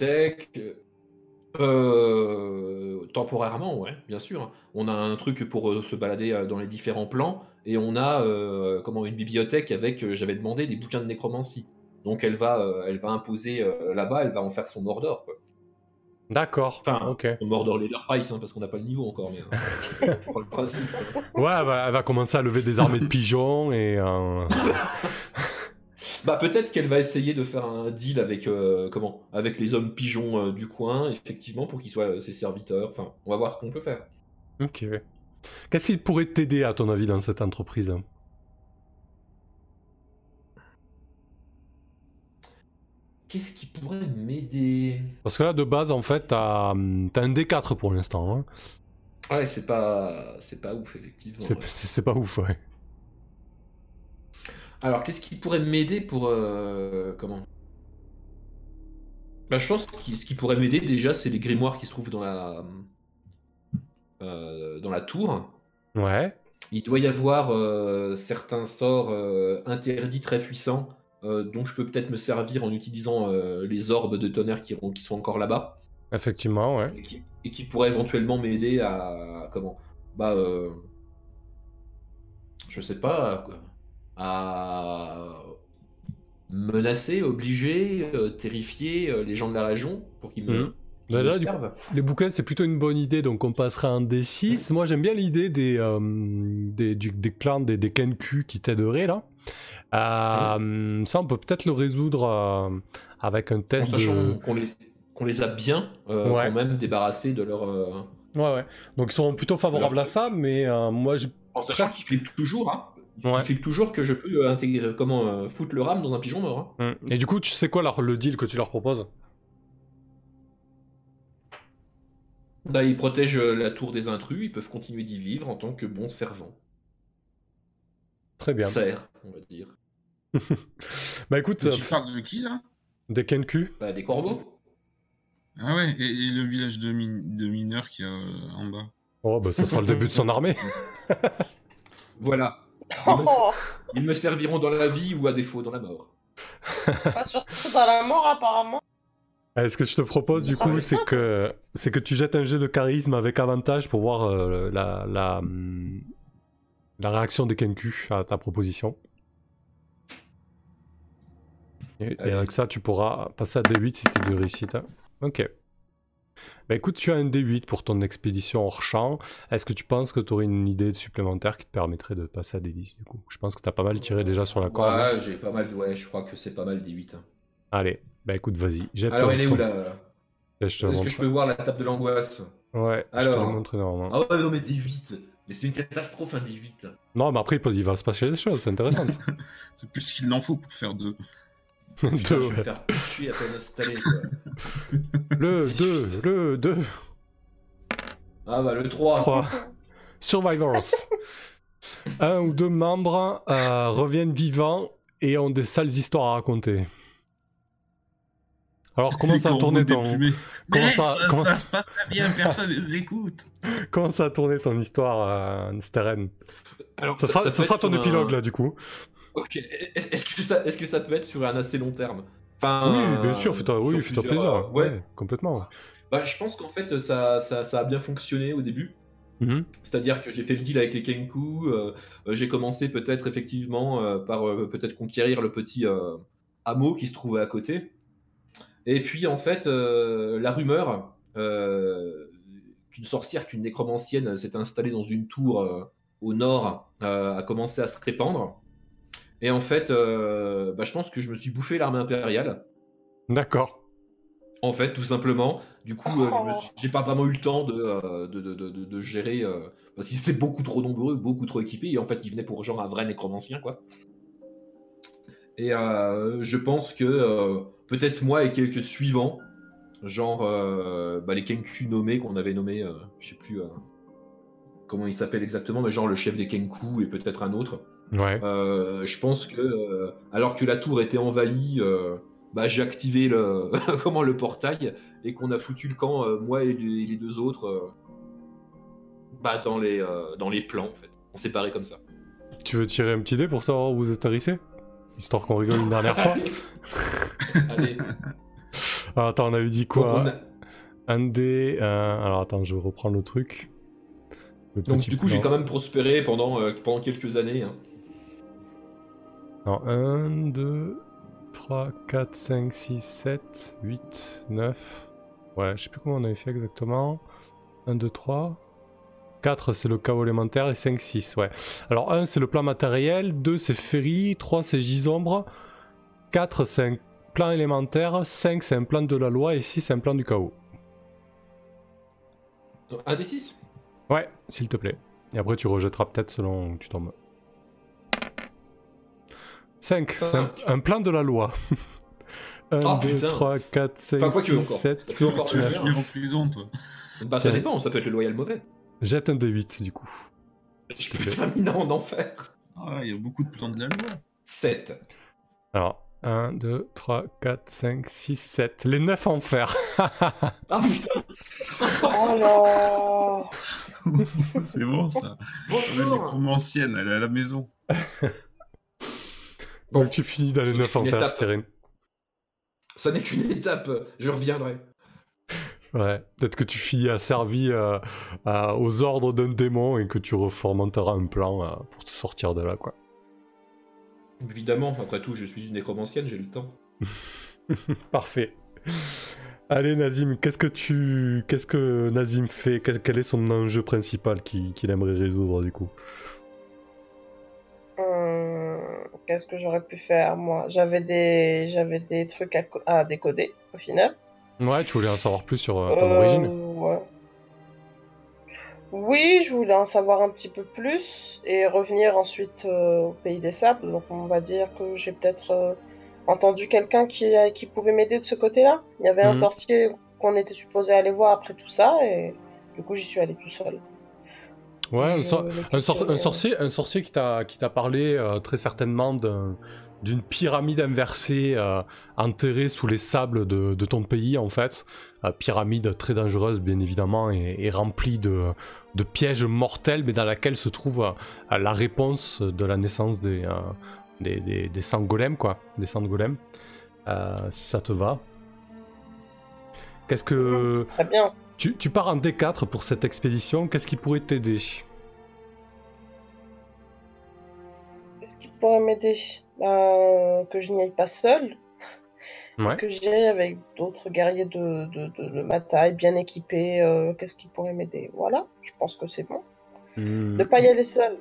Euh, temporairement, ouais, bien sûr. On a un truc pour euh, se balader euh, dans les différents plans, et on a comment une bibliothèque avec, j'avais demandé, des bouquins de nécromancie. Donc elle va, elle va imposer là-bas, elle va en faire son Mordor, quoi. D'accord. Enfin, ok. son Mordor Leader Price, hein, parce qu'on n'a pas le niveau encore, mais je prends le principe. quoi. Ouais, elle va, elle va commencer à lever des armées de pigeons et. Bah peut-être qu'elle va essayer de faire un deal avec euh, comment, avec les hommes pigeons euh, du coin, effectivement, pour qu'ils soient euh, ses serviteurs. Enfin, on va voir ce qu'on peut faire. Ok. Qu'est-ce qui pourrait t'aider à ton avis dans cette entreprise? Qu'est-ce qui pourrait m'aider? Parce que là, de base, en fait, t'as un D4 pour l'instant. hein. Ouais, c'est pas, c'est pas ouf effectivement. C'est ouais. pas ouf, ouais. Alors, qu'est-ce qui pourrait m'aider pour euh, comment? Bah, je pense que ce qui pourrait m'aider déjà, c'est les grimoires qui se trouvent dans la euh, dans la tour. Ouais. Il doit y avoir euh, certains sorts interdits très puissants, dont je peux peut-être me servir en utilisant les orbes de tonnerre qui, qui sont encore là-bas. Effectivement, ouais. et qui, et qui pourrait éventuellement m'aider à comment? Bah je sais pas quoi à menacer obliger euh, terrifier euh, les gens de la région pour qu'ils me Mhm. Bah me là, du servent. Les bouquins, c'est plutôt une bonne idée, donc on passera en D6. Moi, j'aime bien l'idée des, euh, des, du- des clans, des, des Kenku qui t'aideraient, là. Euh, Ça, on peut peut-être le résoudre avec un test de... qu'on les, a bien Ouais. quand même débarrassés de leur. Ouais, ouais. Donc, ils seront plutôt favorables à ça, mais moi, je... En sachant qu'ils flippent toujours, hein. Ouais. Ils flippent toujours que je peux euh, intégrer, comment euh, foutre le RAM dans un pigeon mort. hein. Mm. Et du coup, tu sais quoi leur- le deal que tu leur proposes? Bah, ils protègent euh, la tour des intrus, ils peuvent continuer d'y vivre en tant que bons servants. Très bien. Serfs, on va dire. Bah écoute, Tu euh, parles de qui là? des Kenku. Bah, des corbeaux. Ah ouais, et, et le village de, min- de mineurs qu'il y a euh, en bas? Oh, bah ça sera le début de son armée. Voilà. Oh, Ils me serviront dans la vie ou à défaut dans la mort. pas surtout dans la mort, apparemment. Euh, Ce que je te propose du Ah, coup, c'est que c'est que tu jettes un jet de charisme avec avantage pour voir euh, la, la, hum, la réaction des Kenku à ta proposition. Et, avec ça, tu pourras passer à D8 si c'était de réussite. hein. Ok. Bah écoute, tu as un D8 pour ton expédition hors champ. Est-ce que tu penses que tu aurais une idée supplémentaire qui te permettrait de passer à D10 du coup? Je pense que tu as pas mal tiré déjà sur la corde. hein. Ouais, j'ai pas mal. Ouais, je crois que c'est pas mal des 8. Allez, bah écoute, vas-y. Jette Alors, ton- elle est où là Est-ce que je peux voir la table de l'angoisse? Ouais, je te Alors. le montre normalement. Ah ouais, non, mais des 8. Mais c'est une catastrophe, un des 8. Non, mais après, il peut- il va se passer des choses, c'est intéressant. C'est plus qu'il en faut pour faire deux. Putain, je vais me faire chier à peine installé. Quoi. Le 2, le 2, Ah bah, le 3. 3. Survivors. Un ou deux membres euh, reviennent vivants et ont des sales histoires à raconter. Alors, comment ça a tourné ton, comment ça- comment- ça se passe pas bien, personne les écoute. comment ça a tourné ton histoire, euh, Steren? Alors, Ça sera, ça ça peut sera être ton un- épilogue, là, du coup. Ok. Est- Est-ce que, ça, est-ce que ça peut être sur un assez long terme? Enfin, oui, bien sûr, fais-toi oui, plusieurs, plaisir. euh, ouais. ouais, complètement. Bah, je pense qu'en fait, ça, ça, ça a bien fonctionné au début. Mhm. C'est-à-dire que j'ai fait le deal avec les Kenku. euh, euh, j'ai commencé peut-être effectivement euh, par euh, peut-être conquérir le petit euh, hameau qui se trouvait à côté. Et puis en fait, euh, la rumeur euh, qu'une sorcière, qu'une nécromancienne s'est installée dans une tour euh, au nord euh, a commencé à se répandre. Et en fait, euh, bah, je pense que je me suis bouffé l'armée impériale. D'accord. En fait, tout simplement. Du coup, euh, suis- j'ai pas vraiment eu le temps de, de, de, de- de- de gérer. euh, parce qu'ils étaient beaucoup trop nombreux, beaucoup trop équipés. Et en fait, ils venaient pour genre un vrai nécromancien, quoi. Et euh, je pense que euh, peut-être moi et quelques suivants, genre euh, bah, les Kenku nommés qu'on avait nommés, euh, je sais plus euh, comment ils s'appellent exactement, mais genre le chef des Kenku et peut-être un autre. Ouais. Euh, je pense que, euh, alors que la tour était envahie, euh, bah, j'ai activé le, comment, le portail et qu'on a foutu le camp, moi et les, deux autres, bah, dans, les, dans les plans, en fait. On s'est barré comme ça. Tu veux tirer un petit dé pour savoir où vous atterrissez Histoire qu'on rigole une dernière fois. Allez. Ah, attends, on avait dit quoi? A- Un dé. Alors attends, je reprends le truc. Donc, du coup, j'ai quand même prospéré pendant, euh, pendant quelques années. hein. Non, 1, 2, 3, 4, 5, 6, 7, 8, 9. Ouais, je sais plus comment on avait fait exactement. 1, 2, 3. 4, c'est le chaos élémentaire et 5, 6, ouais. Alors 1, c'est le plan matériel. 2, c'est Ferry. 3, c'est Gisombre. 4, c'est un plan élémentaire. 5, c'est un plan de la loi. Et 6, c'est un plan du chaos. Un des six? Ouais, s'il te plaît. Et après, tu rejetteras peut-être selon où tu tombes. 5, c'est un, Cinq. un plan de la loi. 1, Oh, 2, putain. 3, 4, 5, Enfin, quoi que 6, encore. 7. Ça peut encore Tu en prison, toi. Bah, Tiens. ça dépend, ça peut être le loyal mauvais. Jette un D8 du coup. Je te peux plaît. terminer en enfer. Ah, il y a beaucoup de plans de la loi. 7. Alors, 1, 2, 3, 4, 5, 6, 7. Les 9 en fer. Ah putain Oh là C'est bon, ça. La nécromancienne, elle est à la maison. Donc tu finis dans les Une 9 en fer, étape. Stérine. Ça n'est qu'une étape, je reviendrai. Ouais, peut-être que tu finis asservi euh, aux ordres d'un démon et que tu reformenteras un plan euh, pour te sortir de là, quoi. Évidemment, après tout, je suis une nécromancienne, j'ai le temps. Parfait. Allez Nazim, qu'est-ce que tu, qu'est-ce que Nazim fait? Quel, quel est son enjeu principal qu'il qu'il aimerait résoudre du coup? Hum, Qu'est-ce que j'aurais pu faire moi? J'avais des, j'avais des trucs à, co- à décoder au final. Ouais, tu voulais en savoir plus sur euh, ton Euh, ouais. Oui, je voulais en savoir un petit peu plus et revenir ensuite euh, au pays des sables. Donc on va dire que j'ai peut-être euh, entendu quelqu'un qui, a- qui pouvait m'aider de ce côté-là. Il y avait un Mhm. sorcier qu'on était supposé aller voir après tout ça et du coup j'y suis allé tout seul. Ouais, un, Je sor- l'ai un, sor- quitté, un euh, sorcier, un sorcier qui t'a qui t'a parlé euh, très certainement d'un- d'une pyramide inversée euh, enterrée sous les sables de, de ton pays en fait. Euh, pyramide très dangereuse bien évidemment et, et remplie de, de pièges mortels mais dans laquelle se trouve euh, la réponse de la naissance des, euh, des, des, des sangs golems quoi, des sangs golems. Euh, si ça te va. Qu'est-ce que... c'est Très bien. Tu, tu pars en D4 pour cette expédition, qu'est-ce qui pourrait t'aider? Qu'est-ce qui pourrait m'aider? Que je n'y aille pas seule, Ouais. que aille avec d'autres guerriers de, de, de, de ma taille, bien équipés. euh, Qu'est-ce qui pourrait m'aider? Voilà, je pense que c'est bon. Hmm. De pas y aller seul.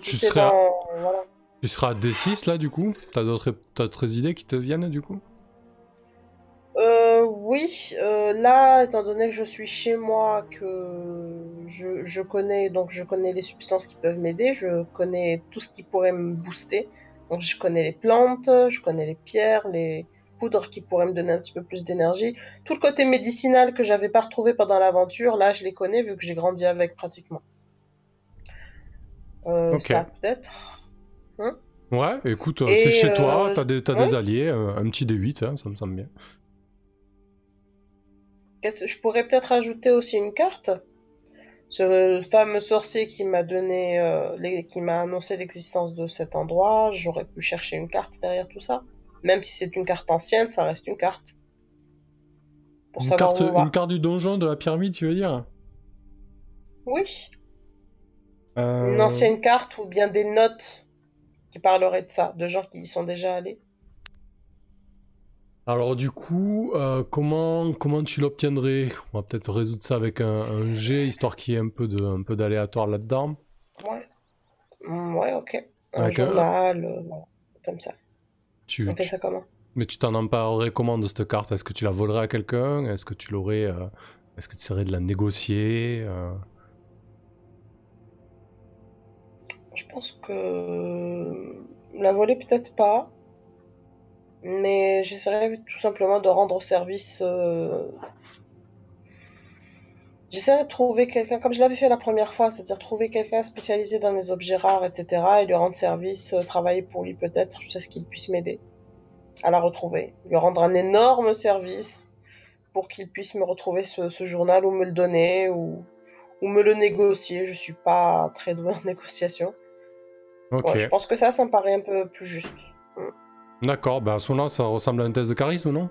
Tu, dans- voilà. tu seras à D6 là du coup? T'as d'autres t'as d'autres idées qui te viennent du coup? Euh, oui, euh, là, étant donné que je suis chez moi, que je, je connais donc je connais les substances qui peuvent m'aider, je connais tout ce qui pourrait me booster. Donc je connais les plantes, je connais les pierres, les poudres qui pourraient me donner un petit peu plus d'énergie. Tout le côté médicinal que j'avais pas retrouvé pendant l'aventure, là je les connais vu que j'ai grandi avec pratiquement. Euh, Ok. Ça peut-être. Ouais, écoute, euh, c'est chez toi, euh, t'as des, des alliés, euh, un petit D8, hein, ça me semble bien. Qu'est-ce- Je pourrais peut-être ajouter aussi une carte? Ce fameux sorcier qui m'a donné, euh, les- qui m'a annoncé l'existence de cet endroit, j'aurais pu chercher une carte derrière tout ça. Même si c'est une carte ancienne, ça reste une carte. Pour Une savoir carte, où on va. une carte du donjon de la pyramide, tu veux dire? Oui, Euh, une ancienne carte ou bien des notes qui parleraient de ça, de gens qui y sont déjà allés. Alors du coup, euh, comment, comment tu l'obtiendrais? On va peut-être résoudre ça avec un, un G, histoire qu'il y ait un peu de- un peu d'aléatoire là-dedans. Ouais. Mm, Ouais, ok. Un Avec un- journal, euh, voilà, comme ça. Tu, On fait tu- ça comment? Mais tu t'en emparerais comment de cette carte? Est-ce que tu la volerais à quelqu'un? Est-ce que tu l'aurais euh, Est-ce que tu essaierais de la négocier euh? Je pense que la voler peut-être pas, mais j'essaierai tout simplement de rendre service. euh, J'essaierai de trouver quelqu'un, comme je l'avais fait la première fois, c'est-à-dire trouver quelqu'un spécialisé dans les objets rares, etc., et lui rendre service, euh, travailler pour lui peut-être, jusqu'à ce qu'il puisse m'aider à la retrouver. Lui rendre un énorme service pour qu'il puisse me retrouver ce, ce journal ou me le donner ou, ou me le négocier. Je suis pas très douée en négociation. Ouais, je pense que ça, ça me paraît un peu plus juste. d'accord. Bah à ce moment-là, ça ressemble à un test de charisme, non?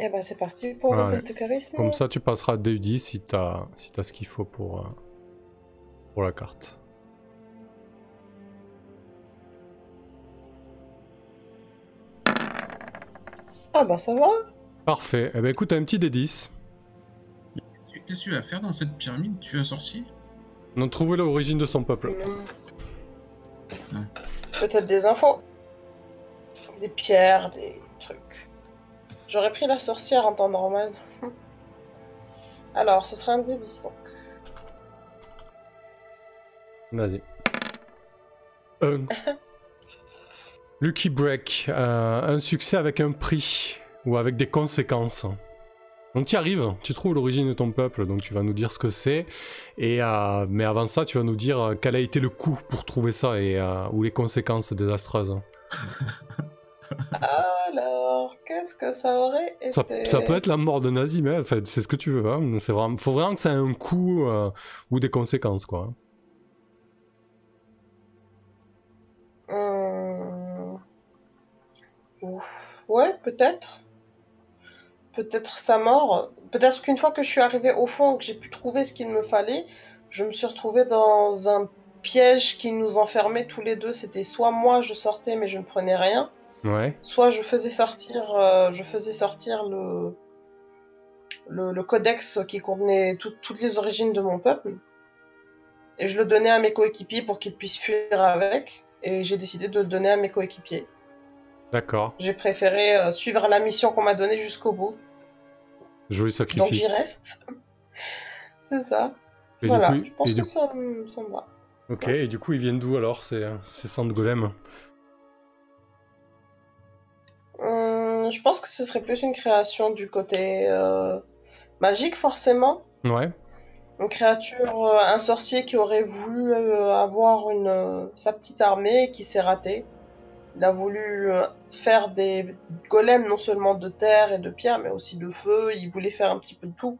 Eh ben, c'est parti pour Ouais. le test de charisme. Comme ça, tu passeras DU10 si t'as si t'as ce qu'il faut pour, euh, pour la carte. Ah bah ça va. Parfait. Eh ben écoute, t'as un petit D10. Qu'est-ce que tu vas faire dans cette pyramide? Tu es un sorcier? On a trouvé l'origine de son peuple. Hmm. Peut-être des infos. Des pierres, des. J'aurais pris la sorcière en temps normal. Alors, ce sera un D10 donc. Vas-y. Un. Lucky Break. euh, un succès avec un prix ou avec des conséquences. Donc tu y arrives, tu trouves l'origine de ton peuple, donc tu vas nous dire ce que c'est. Et euh, mais avant ça, tu vas nous dire euh, quel a été le coût pour trouver ça et euh, ou les conséquences désastreuses. Que ça aurait été Ça, ça peut être la mort de Nazim, hein, en fait, c'est ce que tu veux. Hein. C'est vraiment, faut vraiment que ça ait un coût euh, ou des conséquences, quoi. Ouf. Ouais, peut-être. Peut-être sa mort. Peut-être qu'une fois que je suis arrivée au fond, que j'ai pu trouver ce qu'il me fallait, je me suis retrouvée dans un piège qui nous enfermait tous les deux. C'était soit moi je sortais mais je ne prenais rien, Ouais. soit je faisais sortir, euh, je faisais sortir le, le, le codex qui contenait tout- toutes les origines de mon peuple, et je le donnais à mes coéquipiers pour qu'ils puissent fuir avec, et j'ai décidé de le donner à mes coéquipiers. D'accord. J'ai préféré euh, suivre la mission qu'on m'a donnée jusqu'au bout, Joli donc j'y sacrifice. reste. C'est ça. Et voilà, du coup, je pense et du- que ça, me- ça me va. Ok, et du coup, ils viennent d'où alors ces, ces de golem? Je pense que ce serait plus une création du côté euh, magique, forcément. Ouais. Une créature, euh, un sorcier qui aurait voulu euh, avoir une, sa petite armée et qui s'est raté. Il a voulu faire des golems non seulement de terre et de pierre, mais aussi de feu. Il voulait faire un petit peu de tout.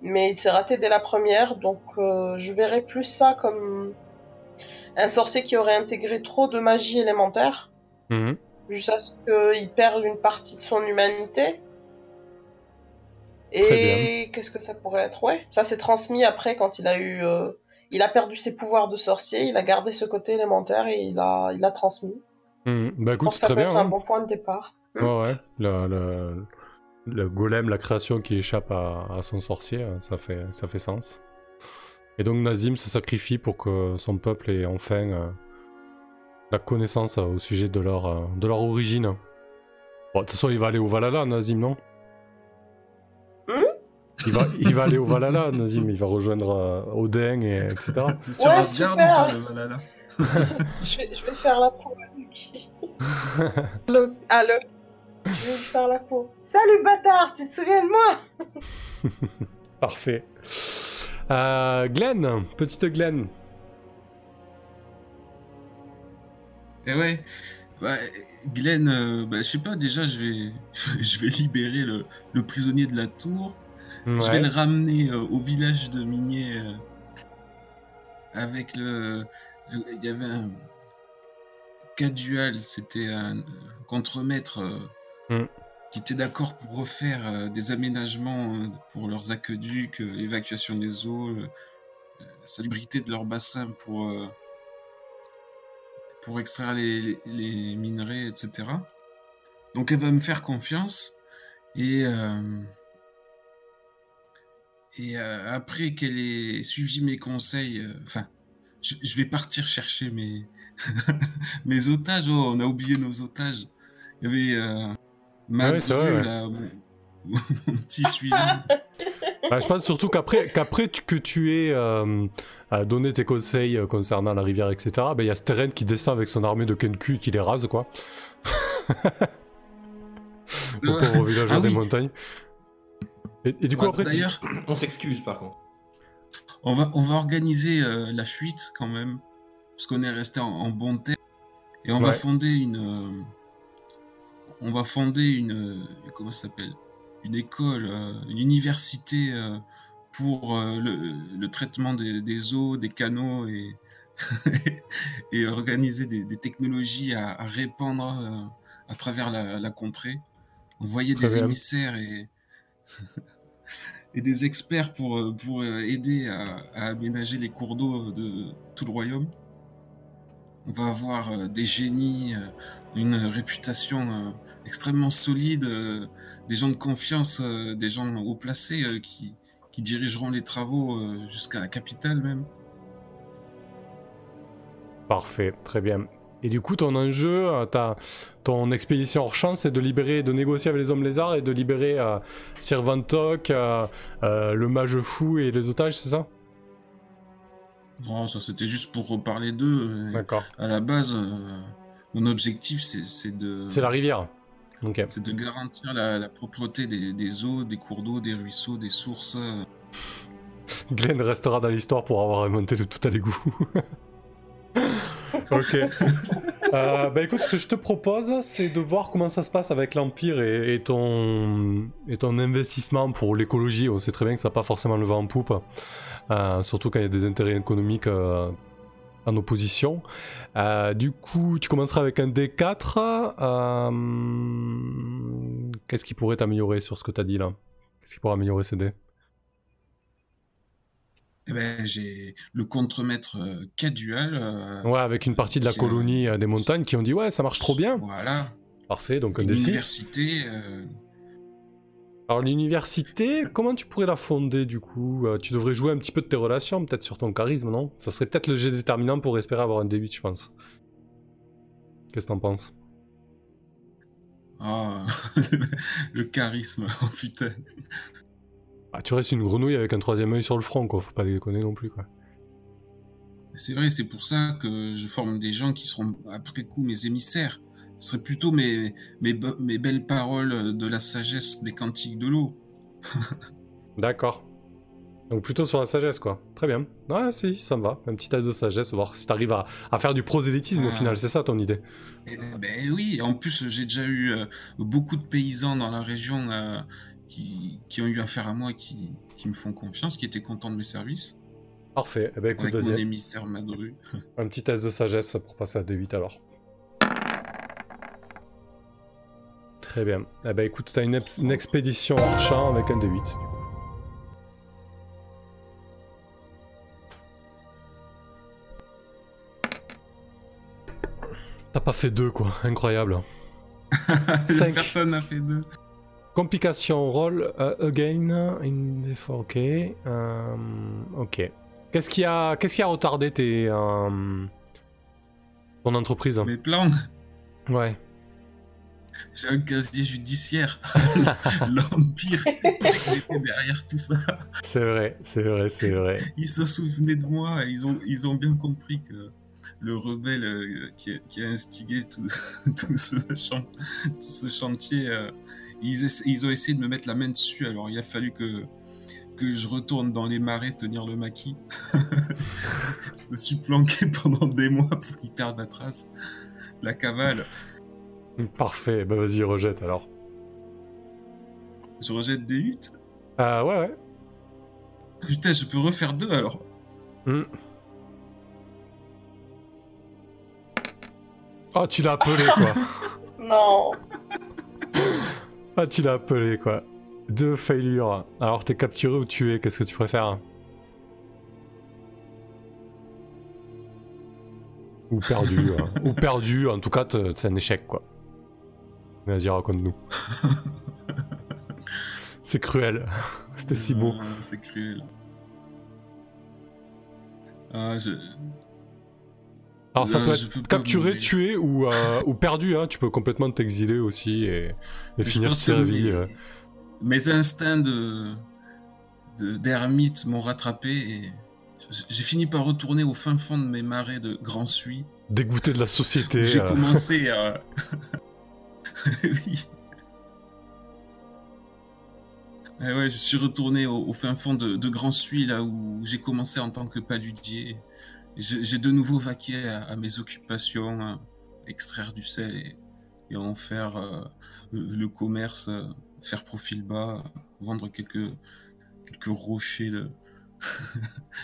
Mais il s'est raté dès la première, donc je verrais plus ça comme un sorcier qui aurait intégré trop de magie élémentaire Mhm. Jusqu'à ce qu'il perde une partie de son humanité. Et qu'est-ce que ça pourrait être? Ouais, ça s'est transmis après quand il a eu, euh, il a perdu ses pouvoirs de sorcier, il a gardé ce côté élémentaire et il a, il a transmis. Mhm. Bah écoute, c'est très bien. être un hein. bon point de départ. Ouais, ouais. Le, le, le golem, la création qui échappe à, à son sorcier, euh, ça fait, ça fait sens. Et donc Nazim se sacrifie pour que son peuple ait enfin euh, la connaissance euh, au sujet de leur, euh, de leur origine. Bon, de toute façon, il va aller au Valhalla, Nazim, non? Hmm? Il va, il va aller au Valhalla, Nazim, il va rejoindre euh, Odin, et, etc. C'est sur Ouais, Asgard ou super. pas le Valhalla Je vais, je vais faire la peau ah, le- Je vais faire la peau. Salut bâtard, tu te souviens de moi? Parfait. Euh, Glenn, petite Glenn. Et ouais, ouais, Glenn, euh, bah, je sais pas, déjà, je vais, je vais libérer le, le prisonnier de la tour. Je vais le ramener euh, au village de Minier euh, avec le. Il y avait un. Cadual, c'était un, un contremaître euh, Mm. qui était d'accord pour refaire des aménagements pour leurs aqueducs, évacuation des eaux, salubrité de leur bassin pour, pour extraire les, les- les minerais, etc. Donc elle va me faire confiance et. euh, et euh, après qu'elle ait suivi mes conseils, euh, enfin, je, je vais partir chercher mes, mes otages. Oh, on a oublié nos otages. Il y avait euh, Madru, c'est vrai, ouais. mon, mon petit suivant. Bah, je pense surtout qu'après, tu- que tu aies donné tes conseils euh, concernant la rivière, etc., bah, il y a Steren qui descend avec son armée de Kenku et qui les rase, quoi. Au pauvre villageois Ah des oui. montagnes. Et, et du coup, Ouais, après, tu- D'ailleurs, On s'excuse par contre. on va, on va organiser euh, la fuite quand même, parce qu'on est resté en, en bon terme. Et on va fonder une. euh, on va fonder une. euh, comment ça s'appelle? Une école, euh, une université euh, pour euh, le, le traitement des, des eaux, des canaux et, et organiser des, des technologies à, à répandre euh, à travers la, la contrée. Envoyer Très des bien. émissaires et. et des experts pour, euh, pour aider à, à aménager les cours d'eau de tout le royaume. On va avoir des génies, une réputation extrêmement solide, des gens de confiance, des gens haut placés qui, qui dirigeront les travaux euh, jusqu'à la capitale même. Parfait, très bien. Et du coup, ton enjeu, euh, ta, ton expédition hors champ, c'est de libérer, de négocier avec les hommes lézards et de libérer euh, Sir Vantok, euh, euh, le mage fou et les otages, c'est ça? Oh, ça c'était juste pour reparler d'eux. D'accord. À la base, mon objectif c'est de, C'est la rivière. C'est de garantir la, la propreté des, des eaux, des cours d'eau, des ruisseaux, des sources. euh, Glenn restera dans l'histoire pour avoir inventé le tout à l'égout. ok. Euh, bah écoute, ce que je te propose, c'est de voir comment ça se passe avec l'Empire et, et ton, et ton investissement pour l'écologie. On sait très bien que ça n'a pas forcément le vent en poupe, euh, surtout quand il y a des intérêts économiques euh, en opposition. Euh, du coup, tu commenceras avec un D4. euh, Qu'est-ce qui pourrait t'améliorer sur ce que tu as dit là? Qu'est-ce qui pourrait améliorer ces dés Eh ben, j'ai le contremaître euh, Cadual. euh, Ouais, avec une partie de la colonie des montagnes qui ont dit ouais, ça marche trop bien. Voilà. Parfait, donc un Une des 6. université. euh, Alors l'université, comment tu pourrais la fonder du coup? Euh, Tu devrais jouer un petit peu de tes relations, peut-être sur ton charisme, non? Ça serait peut-être le jet déterminant pour espérer avoir un D8, je pense. Qu'est-ce que t'en penses? Ah, le charisme, oh putain. ah, Tu restes une grenouille avec un troisième œil sur le front, quoi. Faut pas déconner non plus, quoi. C'est vrai, c'est pour ça que je forme des gens qui seront après coup mes émissaires. Ce serait plutôt mes, mes, be- mes belles paroles de la sagesse des cantiques de l'eau. D'accord. Donc plutôt sur la sagesse, quoi. Très bien. Ouais, si, ça me va. Un petit test de sagesse, voir si t'arrives à, à faire du prosélytisme au Ah. final, c'est ça ton idée? Eh ben oui, en plus j'ai déjà eu euh, beaucoup de paysans dans la région euh, qui, qui ont eu affaire à moi, qui, qui me font confiance, qui étaient contents de mes services. Parfait. Eh ben écoute, Avec mon vas-y. émissaire Madru. Un petit test de sagesse pour passer à D8 alors. Très bien. Eh ben écoute, t'as une, expédition hors champ avec un D8 du coup. T'as pas fait deux quoi, incroyable. Cinq. Personne n'a fait deux. Complication roll uh, again in the 4K. Euh, ok. Qu'est-ce qui a, qu'est-ce qui a retardé tes, euh, ton entreprise? Mes plans, Ouais. J'ai un casier judiciaire. L'Empire était derrière tout ça. C'est vrai, c'est vrai, c'est vrai. Ils se souvenaient de moi et ils ont, ils ont bien compris que le rebelle euh, qui, a, qui a instigé tout, tout, ce, chan- tout ce chantier, euh, ils, ils ont essayé de me mettre la main dessus. Alors il a fallu que, que je retourne dans les marais tenir le maquis. je me suis planqué pendant des mois pour qu'ils perdent la trace. La cavale. Parfait, bah vas-y, rejette alors. Je rejette des 8. Euh, ouais, ouais. Putain, je peux refaire deux alors. Hmm. Oh, tu l'as appelé quoi. Non. Ah, tu l'as appelé quoi. Deux failures. Alors, t'es capturé ou tué, qu'est-ce que tu préfères? Ou perdu. hein. Ou perdu, en tout cas, c'est un échec quoi. Vas-y, raconte-nous. c'est cruel. C'était si beau. Ah, c'est cruel. Ah, je... Alors, ça peut être capturé, tué ou, euh, ou perdu. Hein. Tu peux complètement t'exiler aussi et, finir ta vie. mes, euh. mes instincts de de- d'ermite m'ont rattrapé et j'ai fini par retourner au fin fond de mes marais de Grand Suy. dégoûté de la société. J'ai euh. commencé à... oui. Eh ouais, je suis retourné au, au fin fond de, de Grand Suy, là où j'ai commencé en tant que paludier. Et J'ai de nouveau vaqué à, à mes occupations, hein, extraire du sel et, et en faire euh, le, commerce, euh, faire profil bas, vendre quelques, quelques rochers de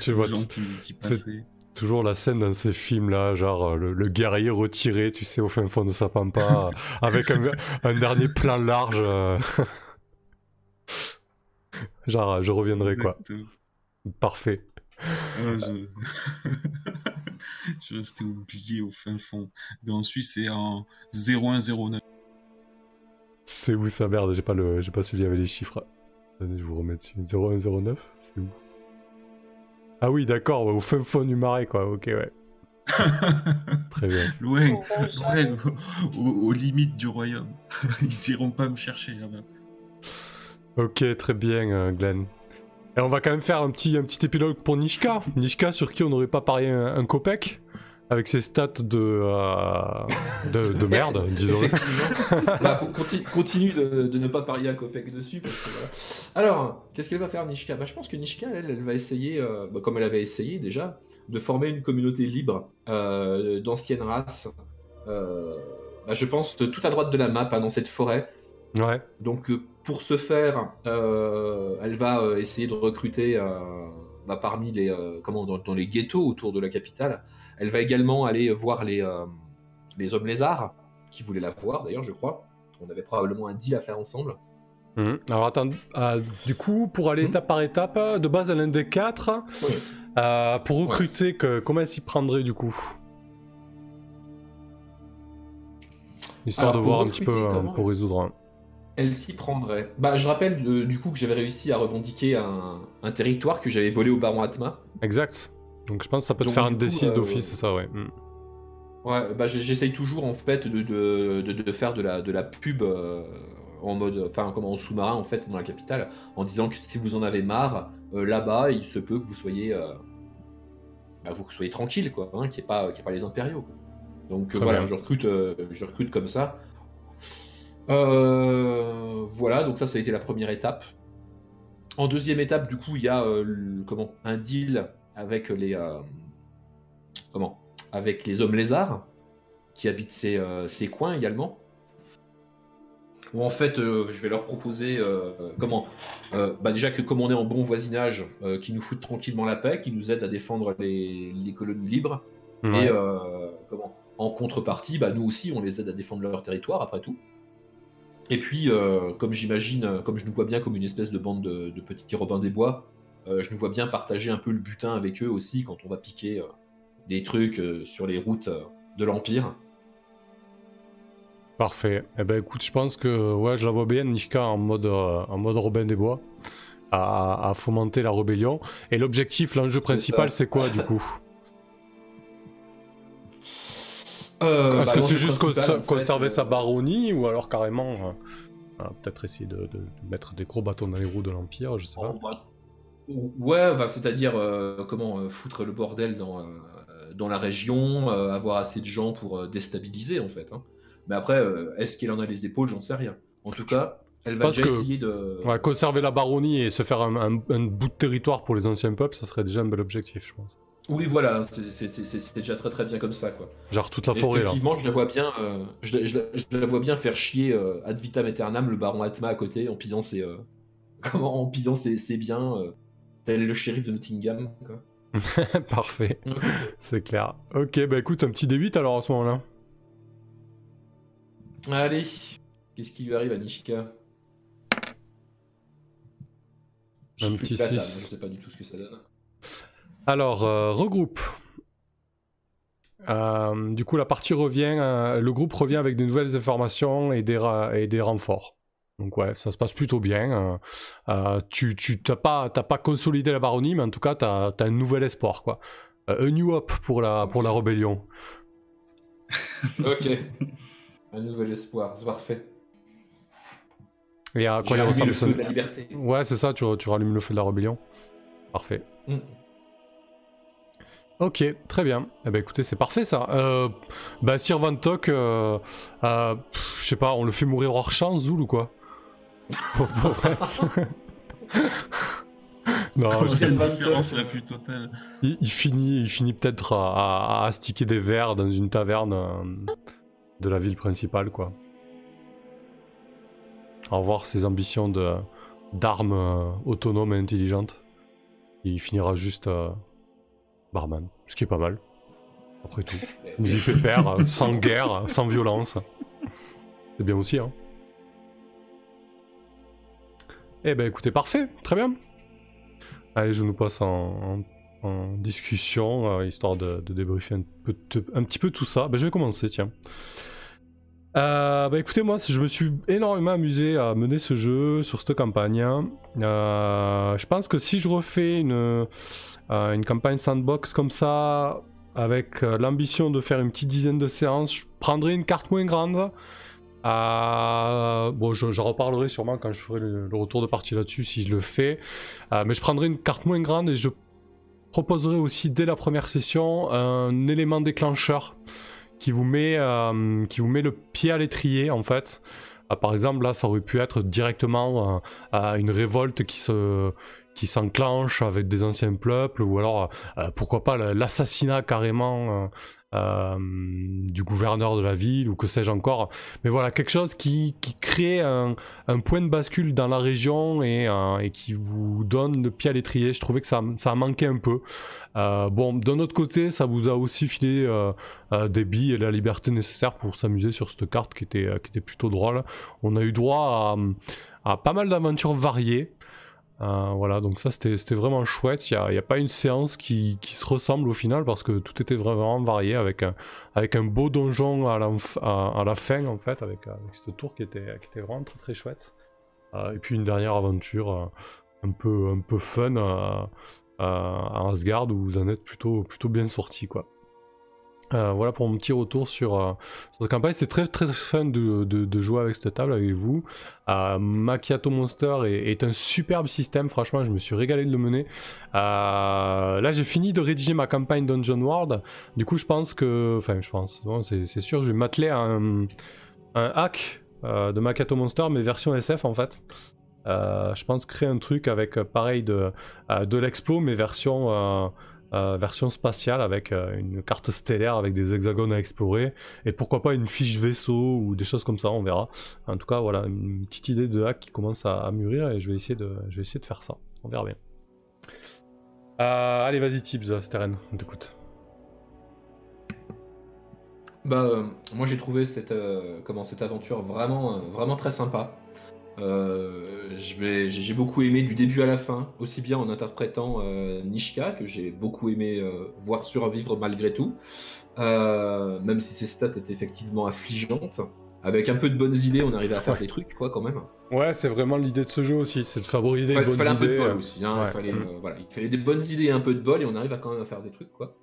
Tu vois, gens qui, passaient. Toujours la scène dans ces films-là, genre euh, le, le guerrier retiré, tu sais, au fin fond de sa pampa, euh, avec un, un dernier plan large. euh. genre, je reviendrai quoi. Parfait. Je... je restais oublié au fin fond. Grand Suisse, c'est en 0109. C'est où ça? Merde J'ai pas le, pas celui avec les chiffres. Attendez, je vous remets dessus. 0109 C'est où? Ah oui, d'accord, ouais, au fin fond du marais, quoi. Ok, ouais. Très bien. loin, loin, aux, aux limites du royaume. Ils iront pas me chercher là-bas. Ok, très bien, euh, Glenn. Et on va quand même faire un petit, un petit épilogue pour Nishka. Nishka, sur qui on n'aurait pas parié un, un copec, avec ses stats de, euh, de, de merde, disons. Bah, con- conti- continue de, de ne pas parier un copec dessus. Parce que, voilà. Alors, qu'est-ce qu'elle va faire, Nishka? Bah, Je pense que Nishka, elle, elle va essayer, euh, bah, comme elle avait essayé déjà, de former une communauté libre euh, d'anciennes races. bah, je pense tout à droite de la map, hein, dans cette forêt. Ouais. Donc, pour ce faire, elle va essayer de recruter bah, parmi les, euh, comment, dans, dans les ghettos autour de la capitale. Elle va également aller voir les, euh, les hommes lézards, qui voulaient la voir d'ailleurs, je crois. On avait probablement un deal à faire ensemble. Mhm. Alors attends, euh, du coup, pour aller Mhm. étape par étape, de base, elle a un des 4. Oui. Euh, pour recruter, que, comment elle s'y prendrait du coup? Histoire Alors, de voir un petit peu euh, pour résoudre. Elle s'y prendrait. Bah, je rappelle euh, du coup que j'avais réussi à revendiquer un, un territoire que j'avais volé au baron Atma. Exact. Donc je pense que ça peut te Donc, faire un coup, D6 euh, d'office, c'est ça, ouais. Mm. Ouais, bah j'essaye toujours en fait de, de, de- de faire de la, de la pub euh, en mode, enfin comment en sous-marin en fait dans la capitale, en disant que si vous en avez marre, là-bas il se peut que vous soyez, bah, vous soyez tranquille quoi, hein, qu'il n'y ait ait pas les impériaux. quoi. Donc voilà, bien. je recrute, je recrute comme ça. Euh, voilà, donc ça ça a été la première étape. En deuxième étape, du coup, il y a euh, le- comment un deal avec les euh, comment avec les hommes lézards qui habitent ces, ces coins également. Où en fait, je vais leur proposer comment bah déjà que comme on est en bon voisinage, qui nous foutent tranquillement la paix, qui nous aident à défendre les, les colonies libres, Ouais. et comment en contrepartie, bah, nous aussi, on les aide à défendre leur territoire après tout. Et puis, euh, comme j'imagine, euh, comme je nous vois bien comme une espèce de bande de, de petits Robins des Bois, euh, je nous vois bien partager un peu le butin avec eux aussi quand on va piquer euh, des trucs euh, sur les routes euh, de l'Empire. Parfait. Eh ben écoute, je pense que ouais, je la vois bien, Nishka, en mode, euh, en mode Robin des Bois, à, à fomenter la rébellion. Et l'objectif, l'enjeu principal, c'est quoi du coup? Euh, Est-ce bah, que l'enjeu c'est juste conserver euh, sa baronnie ou alors carrément euh, peut-être essayer de, de- de mettre des gros bâtons dans les roues de l'Empire, je sais pas. Oh, bah, Ouais, bah, c'est-à-dire euh, comment foutre le bordel dans, dans la région, avoir assez de gens pour déstabiliser en fait. hein. Mais après, est-ce qu'elle en a les épaules? J'en sais rien. En tout cas, elle va déjà que- essayer de. Ouais, conserver la baronnie et se faire un, un- un bout de territoire pour les anciens peuples, ça serait déjà un bel objectif, je pense. Oui, voilà, c'est- c'est déjà très très bien comme ça quoi. Genre toute la forêt là. Effectivement, je la vois bien, euh, je, la- je la- je la vois bien faire chier euh, ad vitam aeternam le baron Atma à côté en pillant ses, euh, comment, en pillant ses, ses biens, euh, tel le shérif de Nottingham. Quoi. Parfait, c'est clair. Ok, bah écoute, un petit D8 alors à ce moment-là. Allez, qu'est-ce qui lui arrive à Nishika? Un petit que la table, six. Je sais pas du tout ce que ça donne. Alors, euh, regroupe. Euh, du coup, la partie revient, euh, le groupe revient avec de nouvelles informations et des, et des renforts. Donc ouais, ça se passe plutôt bien. tu tu t'as pas t'as pas consolidé la baronnie, mais en tout cas t'as as un nouvel espoir quoi. Un new up pour la pour la rébellion. Ok. Un nouvel espoir, c'est parfait. Et à quoi il ressemble le feu de la liberté. Ouais, c'est ça. Tu, tu rallumes le feu de la rébellion. Parfait. Mm. Ok, très bien. Eh ben écoutez, c'est parfait ça. Euh, bah Sir Van Tok, euh, euh, je sais pas, on le fait mourir hors champ, Zoul ou quoi? Pour- Non, c'est la différence la plus totale il, il finit, il finit peut-être à, à, à astiquer des verres dans une taverne euh, de la ville principale, quoi. À revoir ses ambitions de d'armes euh, autonomes et intelligentes. Il finira juste barman, ce qui est pas mal. Après tout, une vie pépère, euh, sans guerre, sans violence. C'est bien aussi, hein. Eh ben écoutez, parfait, très bien. Allez, je nous passe en, discussion, euh, histoire de, débriefer un petit peu tout ça. Ben, je vais commencer, tiens. Euh, bah écoutez, moi je me suis énormément amusé à mener ce jeu sur cette campagne. Euh, je pense que si je refais une, euh, campagne sandbox comme ça, avec l'ambition de faire une petite dizaine de séances, je prendrai une carte moins grande. Bon, je, reparlerai sûrement quand je ferai le, retour de partie là-dessus si je le fais. Mais je prendrai une carte moins grande et je proposerai aussi dès la première session un élément déclencheur qui vous met, euh, qui vous met le pied à l'étrier en fait. Euh, par exemple, là, ça aurait pu être directement euh, euh, une révolte qui se qui s'enclenche avec des anciens peuples ou alors euh, pourquoi pas l'assassinat carrément euh, euh, du gouverneur de la ville ou que sais-je encore. Mais voilà, quelque chose qui, qui crée un, point de bascule dans la région et, qui vous donne le pied à l'étrier. Je trouvais que ça, ça a manqué un peu. Bon, d'un autre côté, ça vous a aussi filé des billes et la liberté nécessaire pour s'amuser sur cette carte qui était, qui était plutôt drôle. On a eu droit à pas mal d'aventures variées. Euh, voilà, donc ça c'était vraiment chouette. Il n'y a, pas une séance qui, se ressemble au final parce que tout était vraiment varié avec un, avec un beau donjon à la, fin en fait, avec, avec cette tour qui était, qui était vraiment très très chouette. Euh, et puis une dernière aventure euh, un, peu, un peu fun euh, euh, à Asgard où vous en êtes plutôt, plutôt bien sorti quoi. Euh, voilà pour mon petit retour sur, cette campagne. C'était très très fun de, jouer avec cette table avec vous. Euh, Macchiato Monster est, un superbe système, franchement, je me suis régalé de le mener. Euh, là, j'ai fini de rédiger ma campagne Dungeon World. Du coup, je pense que. Enfin, je pense, c'est sûr, je vais m'atteler à un, hack de Macchiato Monster, mais version SF en fait. Je pense créer un truc avec pareil de, de l'explo, mais version. Euh, version spatiale avec euh, une carte stellaire avec des hexagones à explorer et pourquoi pas une fiche vaisseau ou des choses comme ça on verra. En tout cas voilà une petite idée de hack qui commence à, mûrir et je vais essayer de essayer de faire ça. On verra bien. Euh, allez vas-y Tibbs Steren on t'écoute. Bah, moi j'ai trouvé cette, comment, cette aventure vraiment, vraiment très sympa. Euh, j'ai beaucoup aimé du début à la fin, aussi bien en interprétant euh, Nishka, que j'ai beaucoup aimé euh, voir survivre malgré tout, même si ses stats étaient effectivement affligeantes. Avec un peu de bonnes idées, on arrivait à faire Ouais. des trucs, quoi, quand même. ouais c'est vraiment l'idée de ce jeu aussi c'est de favoriser Il les bonnes fallait un peu de idées bol aussi. hein, ouais. il, fallait, Mm. voilà, il fallait des bonnes idées et un peu de bol, et on arrive à quand même à faire des trucs, quoi.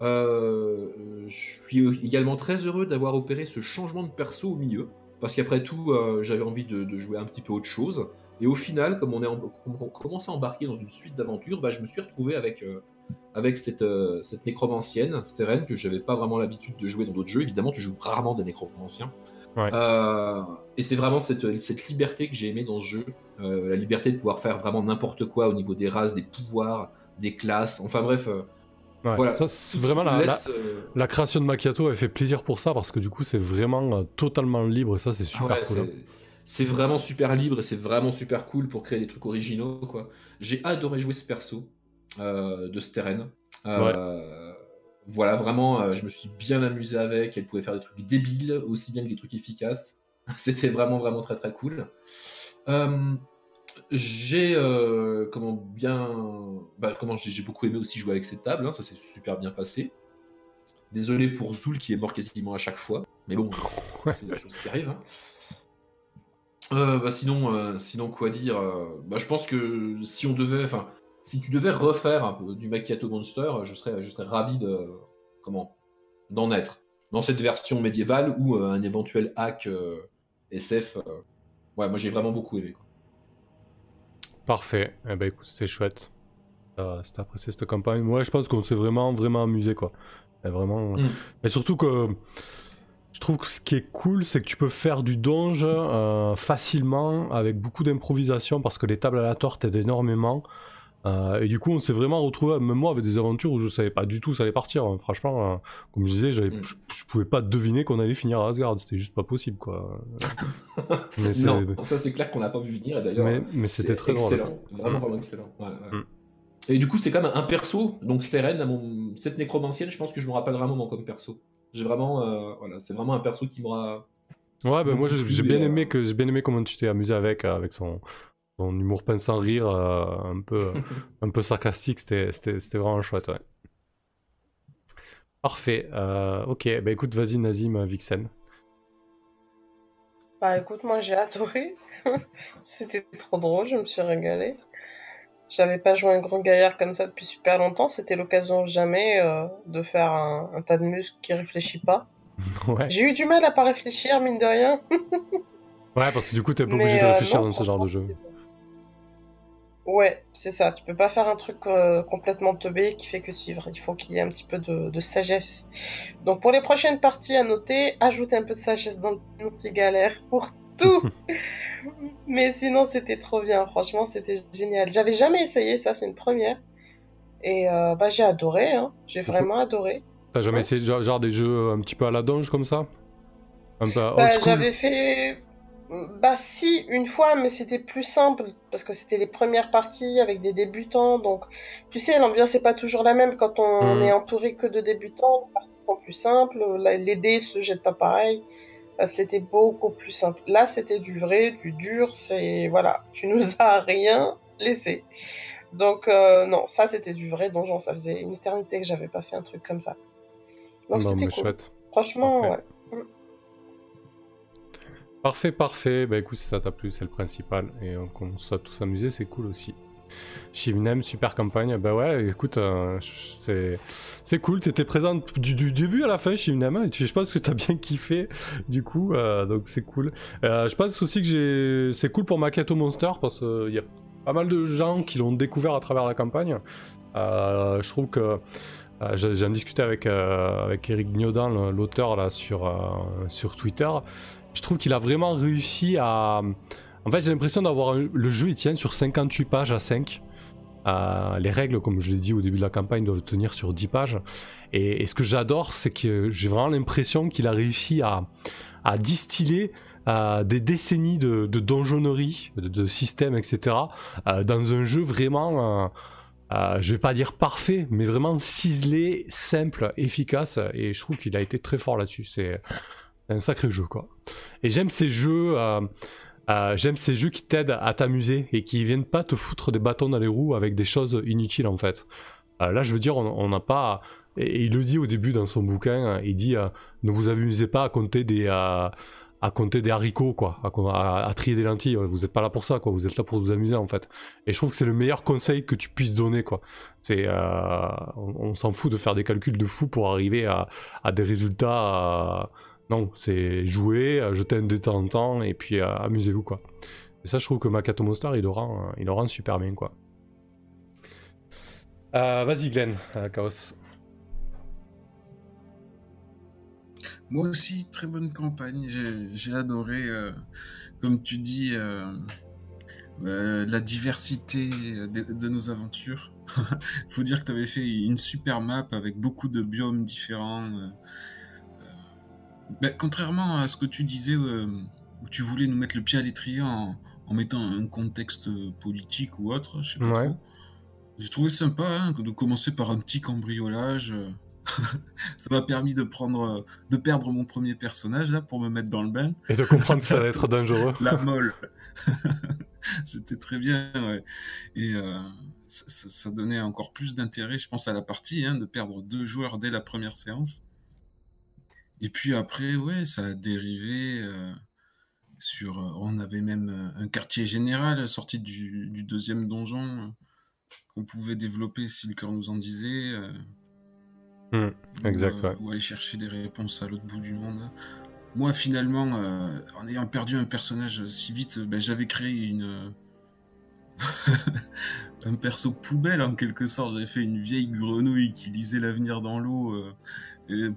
Je suis également très heureux d'avoir opéré ce changement de perso au milieu, parce qu'après tout, euh, j'avais envie de, de jouer un petit peu autre chose. Et au final, comme on, est en- comme on commence à embarquer dans une suite d'aventures, bah, je me suis retrouvé avec, euh, avec cette, euh, cette nécromancienne, Steren, que j'avais pas vraiment l'habitude de jouer dans d'autres jeux. Évidemment, tu joues rarement des nécromanciens. Ouais. Euh, et c'est vraiment cette, cette liberté que j'ai aimé dans ce jeu, la liberté de pouvoir faire vraiment n'importe quoi au niveau des races, des pouvoirs, des classes, enfin bref. Ouais. voilà. ça c'est vraiment la- euh, la création de Macchiato elle fait plaisir pour ça parce que du coup c'est vraiment euh, totalement libre et ça c'est ah super ouais, cool hein. c'est- C'est vraiment super libre et c'est vraiment super cool pour créer des trucs originaux. quoi. J'ai adoré jouer ce perso euh, de Steren. Euh, Voilà, vraiment, euh, je me suis bien amusé avec. Elle pouvait faire des trucs débiles aussi bien que des trucs efficaces. C'était vraiment, vraiment très, très cool. J'ai euh, comment bien bah, comment j'ai j'ai beaucoup aimé aussi jouer avec cette table hein, ça s'est super bien passé désolé pour Zoul qui est mort quasiment à chaque fois mais bon c'est des choses qui arrivent hein. Euh, bah, sinon euh, sinon quoi dire bah, je pense que si on devait enfin si tu devais refaire un peu du Macchiato Monster je serais je serais ravi de comment d'en être dans cette version médiévale ou un éventuel hack SF ouais moi j'ai vraiment beaucoup aimé quoi. Parfait. Eh ben écoute, c'était chouette. Euh, C'était apprécié cette campagne. Ouais, je pense qu'on s'est vraiment, vraiment amusé quoi. Et vraiment. Mm. Mais surtout que je trouve que ce qui est cool, c'est que tu peux faire du donge euh, facilement avec beaucoup d'improvisation parce que les tables à la torte aident énormément. Euh, et du coup, on s'est vraiment retrouvé, même moi, avec des aventures où je savais pas du tout où ça allait partir. hein. Franchement, euh, comme je disais, Mm. je, je pouvais pas deviner qu'on allait finir à Asgard. C'était juste pas possible quoi. Mais non, ça c'est clair qu'on l'a pas vu venir d'ailleurs mais, c'était très excellent, drôle. vraiment Mm. vraiment excellent. Ouais, ouais. Mm. Et du coup c'est quand même un perso, donc Steren, à mon... cette nécromancienne, je pense que je me rappellerai un moment comme perso. J'ai vraiment, euh, voilà, c'est vraiment un perso qui m'aura. Ouais, ben moi j'ai bien aimé que j'ai bien aimé comment tu t'es amusé avec avec son, son humour pince sans rire euh, un peu un peu sarcastique, c'était c'était c'était vraiment chouette, ouais. Parfait. euh, ok, bah écoute, vas-y Nazim euh, Vixen. Bah écoute, moi j'ai adoré. C'était trop drôle, je me suis régalée. J'avais pas joué un grand gaillard comme ça depuis super longtemps. C'était l'occasion jamais euh, de faire un, un tas de muscles qui réfléchit pas. ouais. J'ai eu du mal à pas réfléchir, mine de rien. Ouais, parce que du coup t'es pas obligé de euh, réfléchir non, dans ce genre de jeu. Ouais, c'est ça. Tu peux pas faire un truc euh, complètement teubé qui fait que suivre. Il faut qu'il y ait un petit peu de, de sagesse. Donc pour les prochaines parties à noter, ajoutez un peu de sagesse dans le petit galère pour tout. Mais sinon, c'était trop bien. Franchement, c'était génial. J'avais jamais essayé ça, c'est une première. Et euh, bah, j'ai adoré. Hein. J'ai vraiment adoré. T'as jamais Ouais. essayé genre, genre des jeux un petit peu à la donge comme ça? Un peu Bah, j'avais fait. Bah, si, une fois, mais c'était plus simple parce que c'était les premières parties avec des débutants. Donc, tu sais, l'ambiance n'est pas toujours la même quand on Mhm. est entouré que de débutants. Les parties sont plus simples. Les dés se jettent pas pareil. Bah, C'était beaucoup plus simple. Là, c'était du vrai, du dur. C'est voilà, tu nous as rien. laissé. Donc, euh, non, ça c'était du vrai donjon. Ça faisait une éternité que j'avais pas fait un truc comme ça. Donc, Non, c'était cool. chouette. Franchement, Parfait. ouais. Parfait, parfait. Bah écoute, si ça t'a plu, c'est le principal. Et euh, qu'on soit tous amusés, c'est cool aussi. Shivnem, super campagne. Bah ouais, écoute, euh, c'est c'est cool. T'étais présente du, du début à la fin, Shivnem. Je pense que t'as bien kiffé, du coup. euh, donc c'est cool. Je pense aussi que c'est cool pour Maketo Monster parce qu'il y a pas mal de gens qui l'ont découvert à travers la campagne. Je trouve que euh, j'en discutais avec, avec Eric Gnodin, le- l'auteur, là, sur, sur Twitter. Je trouve qu'il a vraiment réussi à. En fait, j'ai l'impression d'avoir. Le jeu, il tient sur 58 pages à 5. Euh, les règles, comme je l'ai dit au début de la campagne, doivent tenir sur 10 pages. Et, ce que j'adore, c'est que j'ai vraiment l'impression qu'il a réussi à, distiller euh, des décennies de, de donjonnerie, de, systèmes, etc., euh, dans un jeu vraiment. euh, je vais pas dire parfait, mais vraiment ciselé, simple, efficace. Et je trouve qu'il a été très fort là-dessus. C'est un sacré jeu, quoi. Et j'aime ces jeux. euh, euh, j'aime ces jeux qui t'aident à t'amuser et qui viennent pas te foutre des bâtons dans les roues avec des choses inutiles en fait. Euh, là, je veux dire, on n'a pas. Et il le dit au début dans son bouquin, euh, il dit ne vous amusez pas à compter des. à compter des haricots, quoi, à, trier des lentilles. Vous n'êtes pas là pour ça, quoi. Vous êtes là pour vous amuser, en fait. Et je trouve que c'est le meilleur conseil que tu puisses donner, quoi. C'est, on, on s'en fout de faire des calculs de fou pour arriver à des résultats. Non, c'est jouer, euh, jeter un dé et puis euh, amusez-vous, quoi. Et ça, je trouve que Makato Monster, il le rend, il super bien, quoi. Euh, Vas-y, Glenn, Chaos. Moi aussi, très bonne campagne. J'ai adoré, comme tu dis, la diversité de, nos aventures. faut dire que tu avais fait une super map avec beaucoup de biomes différents. Euh. Euh, ben, contrairement à ce que tu disais, euh, où tu voulais nous mettre le pied à l'étrier en, en mettant un contexte politique ou autre, je sais pas Ouais. trop. J'ai trouvé sympa hein, de commencer par un petit cambriolage. euh. ça m'a permis de prendre, euh, de perdre mon premier personnage là pour me mettre dans le bain. Et de comprendre que ça va être dangereux. La molle. C'était très bien, ouais. Et euh, ça donnait encore plus d'intérêt, je pense, à la partie, hein, de perdre deux joueurs dès la première séance. Et puis après, ouais, ça a dérivé euh, sur. euh, on avait même euh, un quartier général sorti du, du deuxième donjon qu'on pouvait développer si le cœur nous en disait. Hmm, ou, exact, ouais. ou aller chercher des réponses à l'autre bout du monde. Moi, finalement, euh, en ayant perdu un personnage si vite, ben, j'avais créé une. un perso poubelle en quelque sorte. J'avais fait une vieille grenouille qui lisait l'avenir dans l'eau, euh,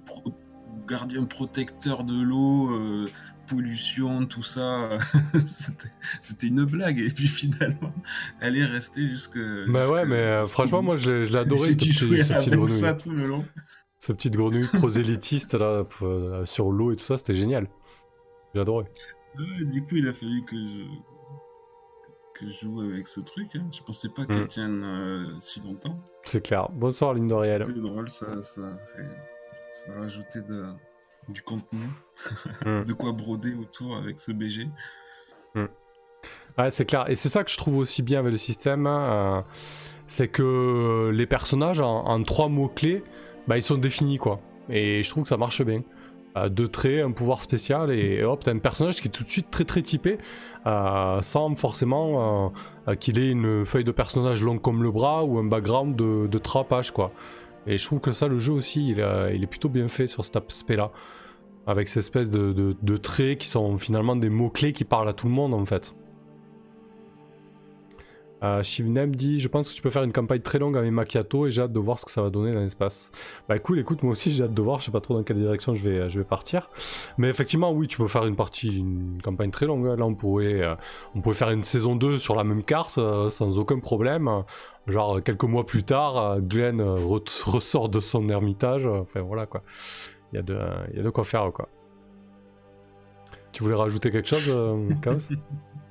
gardien protecteur de l'eau, euh, pollution, tout ça. C'était- une blague. Et puis finalement, elle est restée jusque. Bah jusque- ouais, mais euh, franchement, moi, je l'ai adoré, cette jouer cette avec grenouille. ça tout le long. Cette petite grenouille prosélytiste, là, euh, sur l'eau et tout ça, c'était génial. J'ai adoré. Ouais, du coup, il a fallu que je, que je joue avec ce truc. hein. Je pensais pas qu'elle Mm. tienne euh, si longtemps. C'est clair. Bonsoir, Ligne d'Oriel. C'était drôle, ça, ça, fait, ça de- du contenu, Mm. de quoi broder autour avec ce BG. Ouais, c'est clair. Et c'est ça que je trouve aussi bien avec le système. hein, euh, c'est que les personnages, en, en trois mots-clés, bah, ils sont définis, quoi. Et je trouve que ça marche bien. Euh, deux traits, un pouvoir spécial, et hop, t'as un personnage qui est tout de suite très très typé, euh, sans forcément euh, euh, qu'il ait une feuille de personnage longue comme le bras ou un background de, de trois pages, quoi. Et je trouve que ça, le jeu aussi, il, est plutôt bien fait sur cet aspect-là. Avec ces espèces de traits qui sont finalement des mots-clés qui parlent à tout le monde, en fait. Euh, Shivnem dit Je pense que tu peux faire une campagne très longue avec Macchiato et j'ai hâte de voir ce que ça va donner dans l'espace. Bah cool, écoute, moi aussi j'ai hâte de voir, je sais pas trop dans quelle direction je vais, vais partir. Mais effectivement, oui, tu peux faire une partie, une campagne très longue. Là, on pourrait, euh, on pourrait faire une saison 2 sur la même carte euh, sans aucun problème. Genre, quelques mois plus tard, euh, Glenn euh, re- ressort de son ermitage. Enfin voilà quoi. Il y, a de, quoi faire quoi. Tu voulais rajouter quelque chose, euh, Chaos?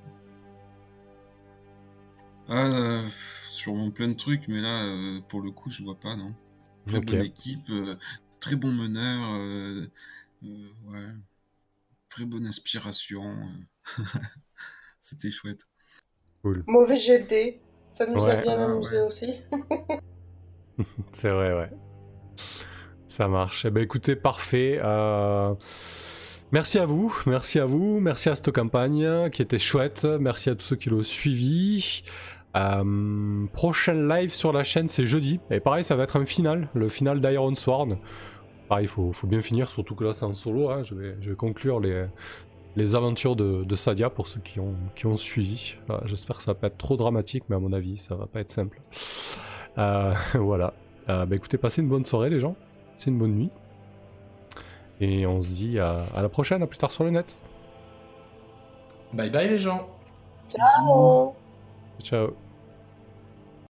Ah, euh, sûrement plein de trucs, mais là, euh, pour le coup, je vois pas, non. Très bonne équipe, euh, très bon meneur, euh, euh, ouais, très bonne inspiration. euh. C'était chouette. Cool. Mauvais GD. Ça nous a bien Ah, amusé ouais. aussi. C'est vrai, ouais. Ça marche. Eh ben, écoutez, parfait. Euh, Merci à vous, merci à vous, merci à cette campagne qui était chouette. Merci à tous ceux qui l'ont suivi. Euh, prochain live sur la chaîne, c'est jeudi. Et pareil, ça va être un final, le final d'Iron Sword. Pareil, il faut, faut bien finir, surtout que là c'est en solo. hein. Je, vais, je vais conclure les, les aventures de, de Sadia pour ceux qui ont, qui ont suivi. Voilà, J'espère que ça va pas être trop dramatique, mais à mon avis, ça va pas être simple. Euh, voilà. Euh, bah écoutez, passez une bonne soirée les gens. Passez une bonne nuit. Et on se dit à, à la prochaine, à plus tard sur le net. Bye bye les gens. Ciao Bisous. Ciao.